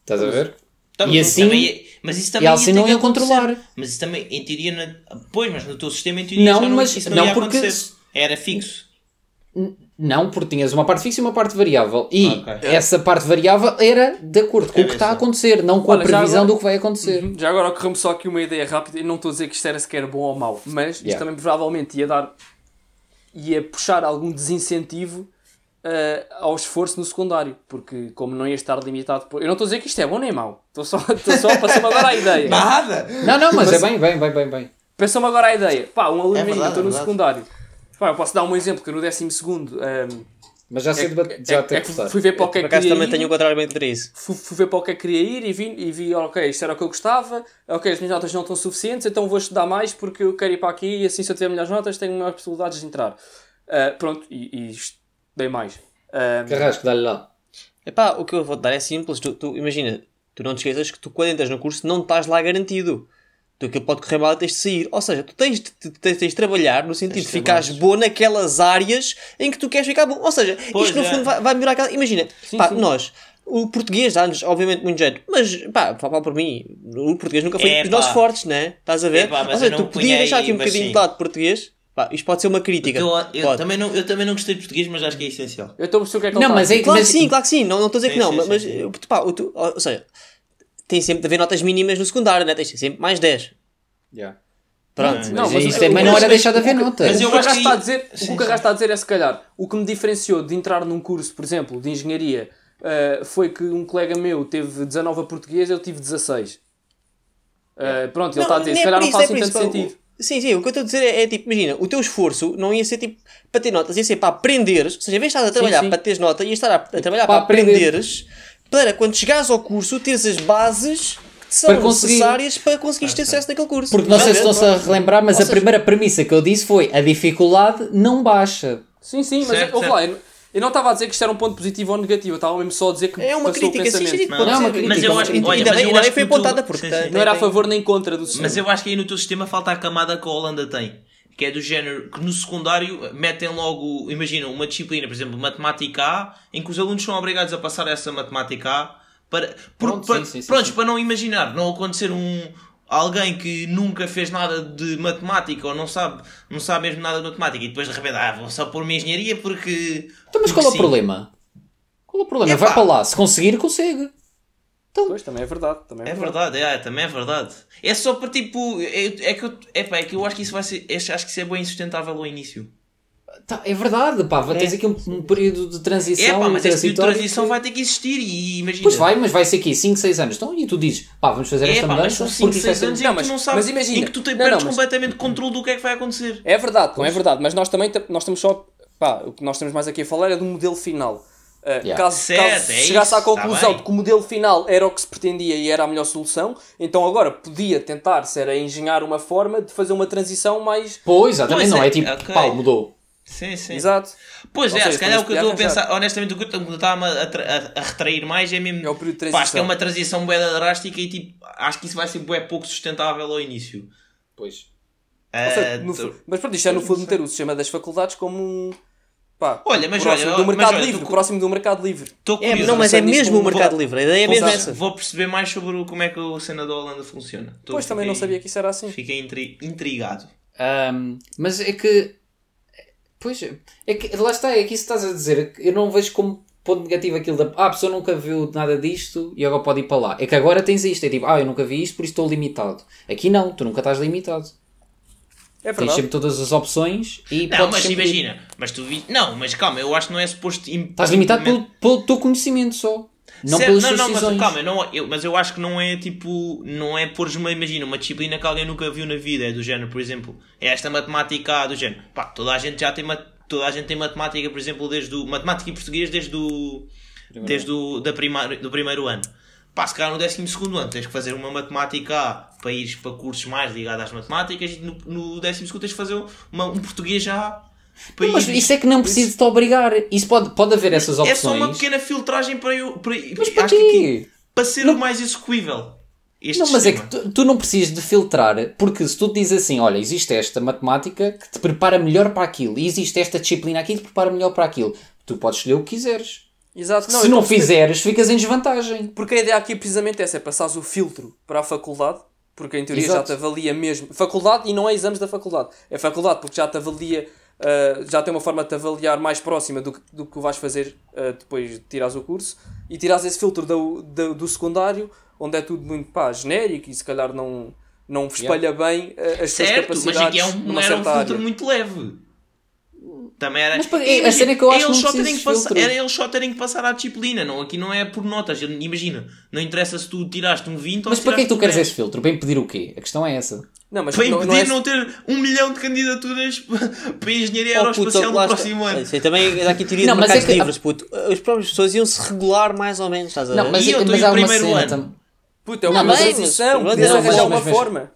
Estás a ver? Tá, e mas assim- também é- mas isso E também assim ia ter não acontecer. controlar. Mas isso também, em teoria, na... pois, mas no teu sistema, em teoria, Não, mas- isso não, não, ia porque- acontecer. Era fixo. Não, porque tinhas uma parte fixa e uma parte variável. E Ok. essa parte variável era de acordo com o que está a acontecer, não com a Olha, já previsão agora- do que vai acontecer. Uhum. Já agora ocorreu-me só aqui uma ideia rápida, e não estou a dizer que isto era sequer bom ou mau, mas isto Yeah. também provavelmente ia dar, ia puxar algum desincentivo eh, ao esforço no secundário, porque como não ia estar limitado por... Eu não estou a dizer que isto é bom nem mau, estou só, estou só a passar-me agora a ideia. <laughs> Nada! Não, não, mas é bem, bem, bem, bem, bem. Pensa-me agora a ideia. Pá, um aluno É imagina, verdade, estou no é verdade. secundário. Pá, eu posso dar um exemplo, que no décimo segundo ehm, Mas já sei é, deba- já é, é que fui ver para o que é que queria também ir. tenho um contrariamente para isso. fui, fui ver para o que é que queria ir e vi, e vi, ok, isto era o que eu gostava, ok, as minhas notas não estão suficientes, então vou estudar mais porque eu quero ir para aqui e assim se eu tiver melhores notas tenho maiores possibilidades de entrar. Ah, pronto, e, e estudei mais. Ah, Carrasco, dá-lhe lá. Epá, o que eu vou te dar é simples. Tu, tu- imagina, tu não te esqueças que tu quando entras no curso não estás lá garantido. Tu aquilo pode correr mal e tens de sair. Ou seja, tu tens de, de- tens, tens de trabalhar no sentido de ficares bom naquelas áreas em que tu queres ficar bom. Ou seja, Pois isto no é. fundo vai, vai melhorar aquela. Imagina, pá, nós. O português dá-nos, obviamente, muito jeito, mas pá, fala por mim, o português nunca foi É, dos nossos fortes, né? Estás a ver? Mas Ou seja, tu podias deixar aqui um bocadinho sim. de lado português, pá, isto pode ser uma crítica. Eu, eu Pode. também não, eu também não gostei de português, mas acho que é essencial. eu estou a perceber o que é que Não, mas é Claro mas- que sim, claro que sim, não, não estou a dizer Sim, que não, sim, mas, sim, mas, pá, o tu- ou seja, tem sempre de haver notas mínimas no secundário, né? tens sempre mais 10. Pronto. Não, Mas mas isto o- também não mas- era deixar de haver notas. Mas o que o Carrasco que- está a dizer, Sim, o que o Carrasco está a dizer é se calhar, o que me diferenciou de entrar num curso, por exemplo, de engenharia, ah, foi que um colega meu teve 19 a português, eu tive 16. Ah, pronto, ele está a dizer, se é calhar não isso, faz é assim tanto isso, sentido. Sim, sim, o que eu estou a dizer é, é, tipo, imagina, o teu esforço não ia ser tipo para ter notas, ia ser para aprenderes, ou seja, em vez de estar a trabalhar sim. para teres nota, ia estar a, a trabalhar Para para, aprender. aprenderes, para quando chegares ao curso teres as bases que são Para conseguir. necessárias para conseguires ter sucesso naquele curso. Porque não sei se Estás a relembrar, mas Ou a seja- primeira premissa que eu disse foi a dificuldade não baixa. Sim, sim, mas Certo, ouve certo. lá, eu, eu não estava a dizer que isto era um ponto positivo ou negativo, eu estava mesmo só a dizer que É uma crítica, sim, sim, pensamento. sim, pode Não, ser uma crítica, Mas eu acho- olha, ainda mas bem, eu ainda acho foi apontada porque Sim, tem- sim. Não era a favor nem contra do sistema. Mas eu acho que aí no teu sistema falta a camada que a Holanda tem. Que é do género que no secundário metem logo, imagina, uma disciplina, por exemplo, matemática A, em que os alunos são obrigados a passar essa matemática A para, por- Pronto, para, sim, sim, sim, prontos, sim. para não imaginar, não acontecer um alguém que nunca fez nada de matemática ou não sabe, não sabe mesmo nada de matemática e depois de repente, ah, vou só pôr minha engenharia porque. Então, mas porque qual é o sim. problema? Qual é o problema? Epá. Vai para lá, se conseguir, consegue. Pois, também é verdade. Também é, É verdade, é, também é verdade. É só para tipo. É, é que eu, é, pá, é que eu acho que isso vai ser. Acho acho que isso é bem insustentável ao início. Tá, é verdade, pá. vai- Tens aqui um, um período de transição. É pá, mas esse período de transição que- vai ter que existir e imagina. Pois vai, mas vai ser aqui 5, 6 anos. Então, e tu dizes, pá, vamos fazer É esta pá, mas mudança. são 5, porque isto vai 6 ser- anos em Não, mas- tu não sabes. mas imagina- em que tu te Não, perdes não, mas- completamente controle do que é que vai acontecer. É verdade, não é verdade, mas nós também nós estamos só. Pá, o que nós estamos mais aqui a falar é do modelo final. Uh, Yeah. Caso, Certo, caso é chegasse isso, à tá conclusão bem. de que o modelo final era o que se pretendia e era a melhor solução, então agora podia tentar ser a engenhar uma forma de fazer uma transição mais. Pois, exatamente, não é, é tipo, ok. pá, mudou. Sim, sim. Exato. Pois Ou é, seja, se calhar o que eu estou a pensar, honestamente, o que eu estava a, a, a retrair mais é mesmo. É o período de Pá, acho que é transição. uma transição bué drástica e tipo, acho que isso vai ser bué pouco sustentável ao início. Pois. Ou seja, no tô- mas pronto, isto é no fundo meter o sistema das faculdades como um. Pá, Olha, mas próximo olha, do mas mercado olha, livre, tu- próximo do mercado livre. Estou É, não, mas é mesmo o mercado livre. A ideia é mesmo Vou- essa. Vou perceber mais sobre o- como é que a cena da Holanda funciona. Tô- Pois também não fiquei- sabia que isso era assim. Fiquei intri- intrigado. Ahm, mas é que. Pois, é que lá está, é que isso estás a dizer. Eu não vejo como ponto negativo aquilo da. Ah, a pessoa nunca viu nada disto e agora pode ir para lá. É que agora tens isto. É tipo, ah, eu nunca vi isto, por isso estou limitado. Aqui não, tu nunca estás limitado. É Tens verdade. sempre todas as opções e Não, mas sempre- imagina, mas tu vi... Não, mas calma, eu acho que não é suposto. Estás limitado pelo, pelo teu conhecimento só. Não Certo, pelas não, não, mas calma, não, eu, mas eu acho que não é tipo, não é pôres uma, imagina, uma disciplina que alguém nunca viu na vida, é do género, por exemplo, é esta matemática A do género, pá, toda a gente já tem, toda a gente tem matemática, por exemplo, desde o, matemática e português desde o, desde o, da primário, do primeiro ano. Pá, se calhar no décimo segundo ano tens que fazer uma matemática A para ir para cursos mais ligados às matemáticas e no, no décimo segundo tens que fazer uma- um português já para Não, mas ir- isso é que não precisa te obrigar. Isso pode, pode haver essas é opções. só uma pequena filtragem para eu, para, Mas para acho que aqui- quê? para ser o mais execuível. Este Não, mas é sistema. que tu, tu não precisas de filtrar, porque se tu te dizes assim, olha, existe esta matemática que te prepara melhor para aquilo, e existe esta disciplina aqui que te prepara melhor para aquilo, tu podes escolher o que quiseres. Exato. se não a perceber. fizeres, ficas em desvantagem. Porque a ideia aqui é precisamente essa, é passares o filtro para a faculdade, porque em teoria Exato. já te avalia mesmo. Faculdade e não é exames da faculdade. É faculdade porque já te avalia, ah, já tem uma forma de te avaliar mais próxima do que, do que vais fazer ah, depois de tirares o curso. E tirares esse filtro do, do, do secundário, onde é tudo muito pá, genérico e se calhar não, não espelha bem ah, as Certo, mas capacidades aqui é um, não era um filtro área. muito leve. Também era. Mas, pá, E a cena é que eu acho que eles não só terem que passar. Era eles só terem que passar à disciplina, não, aqui não é por notas. Imagina, não interessa se tu tiraste um 20 Mas ou se para que é que tu um queres 10. esse filtro? Para impedir o quê? A questão é essa. Não, mas Para não, impedir não é- não ter um milhão de candidaturas <laughs> para engenharia Oh, puto, aeroespacial no próximo ano. Isso aí também é daqui teoria Não, de mas é mercados que- livres, puto. As próprias pessoas iam se regular mais ou menos, estás a ver? Não, mas, E eu estou mas em primeiro cena ano. tam- Puta, é Não, uma mas- transição, mas- não, mas- uma mas- forma.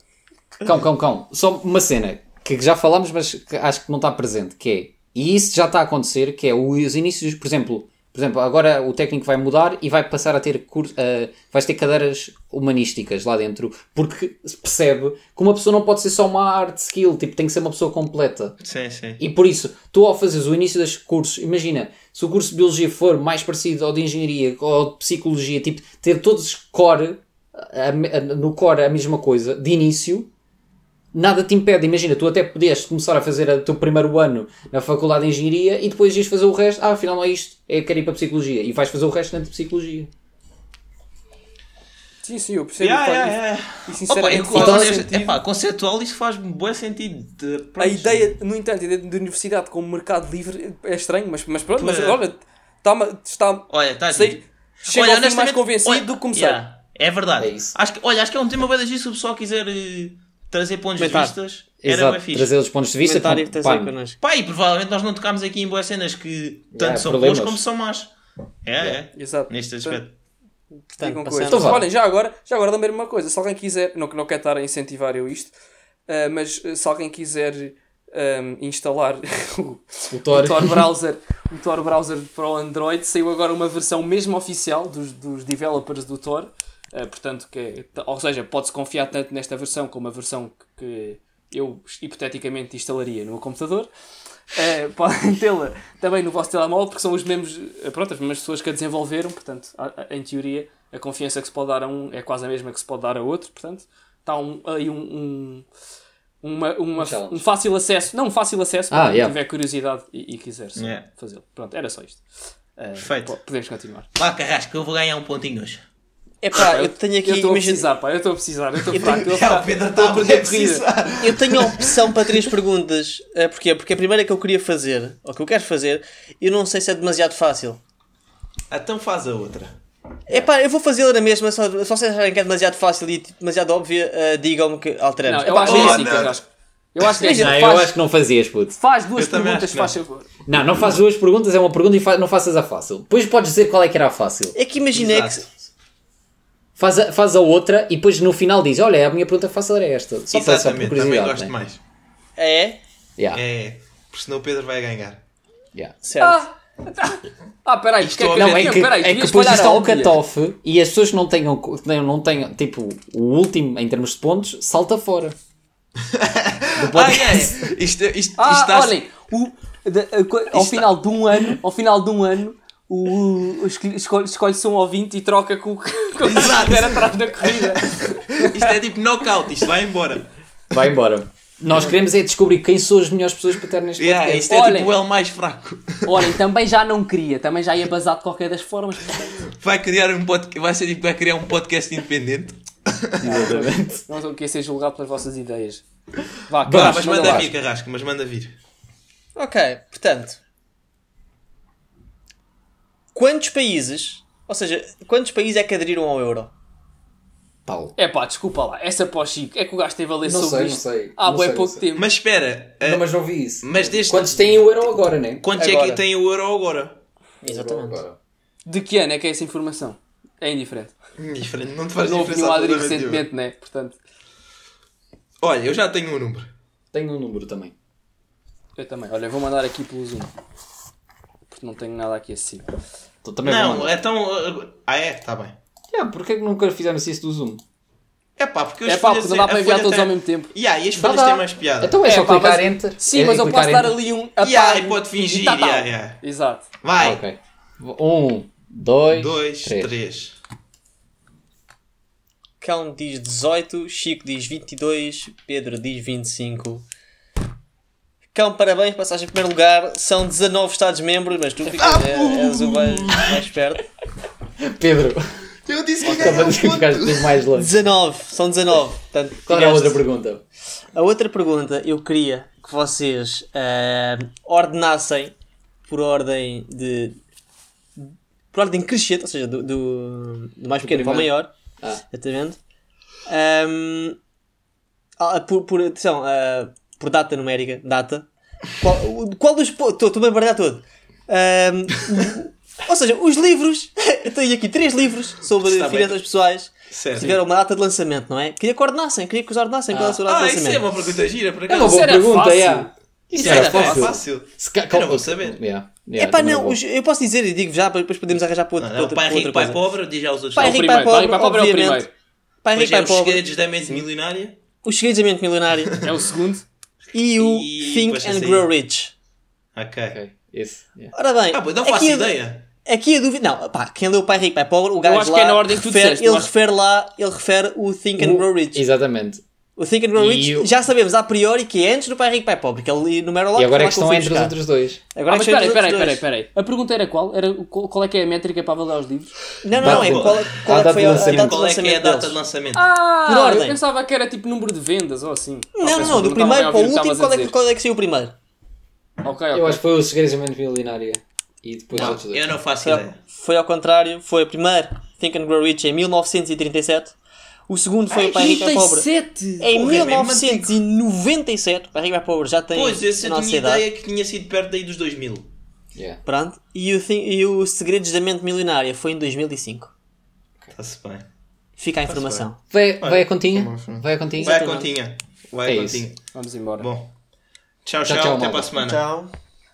Cão, cão, cão. Só uma cena que já falámos, mas que acho que não está presente, que é, e isso já está a acontecer, que é os inícios, por exemplo, por exemplo, agora o técnico vai mudar e vai passar a ter curso, uh, vais ter cadeiras humanísticas lá dentro, porque se percebe que uma pessoa não pode ser só uma art skill, tipo, tem que ser uma pessoa completa. Sim, sim. E por isso, tu ao fazeres o início dos cursos, imagina, se o curso de Biologia for mais parecido ao de Engenharia ou de Psicologia, tipo, ter todos core, a- a- no core a mesma coisa, de início, nada te impede. Imagina, tu até podias começar a fazer o teu primeiro ano na Faculdade de Engenharia e depois ias fazer o resto, ah, afinal não é isto, é quero ir para Psicologia. E vais fazer o resto dentro de Psicologia. Sim, sim, eu percebo. Yeah, faz- yeah, yeah. E Opa, sinceramente faz então, conceito- sentido. epá, conceptual isso faz bom sentido. De- A ideia, no entanto, a ideia de universidade como mercado livre é estranho, mas, mas pronto, mas é. olha, está, está Olha, está sei, chega ao fim mais convencido olha, do que começar. yeah, é verdade. É isso. Acho que, olha, acho que é um tema bem giro se o pessoal quiser eh, trazer pontos de vistas. Era Exato, bem fixe. trazer os pontos de vista. Comentário pá, que tens pá, aí connosco. Pá, e provavelmente nós não tocámos aqui em boas cenas que tanto Yeah, são problemas. boas como são más. É, é. Exato. Neste aspecto. Portanto, digam passando- coisas. Então. Olhem, já agora, já agora lembrei-me uma coisa. Se alguém quiser, não, não quero estar a incentivar eu isto, ah, mas ah, se alguém quiser ahm, instalar <laughs> o, O Tor. o Tor Browser, o Tor Browser para o Android, saiu agora uma versão mesmo oficial dos, dos developers do Tor. Ah, portanto, que é- ou seja, pode-se confiar tanto nesta versão como a versão que, que eu hipoteticamente instalaria no meu computador. Eh, <laughs> podem tê-la também no vosso telemóvel porque são os mesmos, eh, pronto, as mesmas pessoas que a desenvolveram, portanto, a- a- em teoria, a confiança que se pode dar a um é quase a mesma que se pode dar a outro, portanto, está um, aí um, um, uma, uma- Um fácil acesso, não um fácil acesso, Ah, para quem yeah. tiver curiosidade e, e quiser Yeah. fazê-lo. Pronto, era só isto. Eh, Perfeito. po- podemos continuar. Vá, Carrasco, eu vou ganhar um pontinho hoje. É pá, eu tenho aqui. Eu estou a precisar, pá, eu estou a precisar, eu estou Eu fraco. tenho- eu fraco. Pedro está a precisar. Eu tenho a opção para três perguntas. Eh, porquê? Porque a primeira que eu queria fazer, ou que eu quero fazer, eu não sei se é demasiado fácil. Então faz a outra. É pá, eu vou fazê-la na mesma, só, só se acharem que é demasiado fácil e demasiado óbvia, eh, digam-me que alteramos. Não, eu Epá, acho que é oh, assim, não. Eu acho que é assim. Não, eu Faz, acho que não fazias, puto. faz duas Eu perguntas, faz favor. Não, não fazes duas perguntas, é uma pergunta e fa- não faças a fácil. Depois podes dizer qual é que era a fácil. É que imaginei que. Faz a, faz a outra e depois no final diz: Olha, a minha pergunta fácil era esta. Só para só por Exatamente, também gosto né? mais. É? Yeah, É, porque senão o Pedro vai ganhar. yeah. Certo. Ah, ah peraí, Isto porque é que, não, é que, peraí, é que depois a é um óbvia. cut-off e as pessoas que não tenham, que não, não tenham tipo o último em termos de pontos, salta fora. <laughs> Ah, é. Isto, isto, isto Ah, está olhem, o- de- co- ao Isto final de um ano, ao final de um ano, o, o escolhe- escolhe- escolhe-se um ouvinte e troca com o <laughs> que com o que Exato. atrás da corrida. Isto é tipo knockout, isto vai embora. Vai embora. Nós queremos é descobrir quem são as melhores pessoas para ter neste Yeah, podcast. isto é Olhem. tipo o L mais fraco. Olhem, também já não queria, também já ia basar de qualquer das formas. Vai criar um podcast, vai ser tipo, vai criar um podcast independente. Exatamente. Não estou aqui a ser julgado pelas vossas ideias. Vá, Carrasco, mas manda manda vir, Carrasco, mas manda vir. Ok, portanto. Quantos países. Ou seja, quantos países é que aderiram ao euro? Paulo. É pá, desculpa lá, essa para o Chico, é que o gajo teve a ler Não sobre sei, isto. não sei. Há Não bem sei, pouco não sei. tempo. Mas espera, Não, uh, mas não vi isso. mas desde Quantos têm o euro agora, né? quantos é Agora. que tem o euro agora? Exatamente. Agora. De que ano é que é essa informação? É indiferente. Diferente, não te faz Não houve diferença nenhum aderir absolutamente nenhuma. recentemente, né? Portanto, Olha, eu já tenho um número. Tenho um número também. eu também. Olha, vou mandar aqui pelo Zoom. Não tenho nada aqui assim. Então, também não, mandar. então. uh, Ah, é? Tá bem. Yeah, Porquê é que nunca fizemos isso do Zoom? É pá, porque É as pá, porque não dá a para enviar todos tem- ao mesmo tempo. Yeah, e as folhas têm mais piada. Então é, só pá, clicar mas- Enter. Sim, É mas eu posso dar ali um. Yeah, apago e pode fingir, e tá, tá. yeah, yeah. Exato. Vai. Ok. Um, dois, Dois, três. três. Cão diz 18, Chico diz 22, Pedro diz 25. Cão, parabéns, passaste em primeiro lugar. São 19 Estados-membros, mas tu ficas, Ah, é, és o mais, mais perto. Pedro, Eu disse que ganhava um ficar ponto. mais longe. 19, são 19. Portanto, Qual é a outra pergunta? A outra pergunta, eu queria que vocês ah, ordenassem por ordem de. por ordem crescente, ou seja, do, do, do mais pequeno para o maior. Ah. Exatamente. Ahm, ah, por, por, atenção, ah, por data numérica, data. Qual, dos. Estou bem a baralhar todo. Ahm, <laughs> ou seja, os livros. <laughs> eu tenho aqui três livros sobre Está bem. finanças pessoais. Certo. Tiveram uma data de lançamento, não é? Queria que ordenassem, queria que os ordenassem pela sua data Ah, de isso é uma pergunta gira, por É acaso. uma boa pergunta, fácil. yeah. Isso era era fácil. fácil. Se ca- Eu não vou saber. Yeah, yeah, Epá, também não, os- eu posso dizer e digo já, depois podemos arranjar para outra, Não, para outra, pai rico, pai pobre, diz já os outros. Pai É rico, pai pai rico, pai pobre é o obviamente. primeiro. Pai rico, é pai os pobre. segredos da mente milionária. Os segredos da mente milionária. É o segundo. E o E Think and. Grow Rich. Ok. Ok, esse. yeah. Ora bem, Ah, não faço aqui, a, ideia. aqui a dúvida. Não, pá, quem leu Pai Rico, Pai Pobre, o gajo acho lá. que é na ordem que tu refere, disseste, eu ele acho. refere lá, ele refere o Think and Grow Rich. Exatamente. O Think and Grow Rich o- já sabemos a priori que é antes do Pai Rico, Pai Pobre, que ele enumera lá. E agora é que estão fui entre os buscar. outros dois. Agora Ah, é mas peraí, aos peraí, dois. peraí. A pergunta era qual? Era o- qual é que é a métrica para avaliar os livros? Não, não, é Data- qual, qual é que data foi a, a lançamento. data de Qual é que é a lançamento data de lançamento? Ah, Por ordem. eu pensava que era tipo número de vendas ou assim. Não, Ah, não, não, do não primeiro para o último, qual é, que, qual é que saiu o primeiro? Ok, Eu acho que foi o Segredos da Mente Milionária. E depois os Não, outros dois. eu não faço ideia. foi ao contrário, foi o primeiro Think and Grow Rich em 1937, o segundo foi o Pai Rico Pai Pobre 37! em Porra, é mesmo 1997, o Pai Rico Pai Pobre já tem Pois, esse a eu nossa tinha idade. ideia que tinha sido perto daí dos 2000. Yeah. Pronto, e o, e o Segredos da Mente Milionária foi em 2005. Está-se bem. Fica a informação. Vai, vai a continha? Vai a continha? Vai a Exatamente. continha. Vai a É continha. Vamos embora. Bom. Tchau, Tchau, tchau. tchau, até para a semana. Tchau.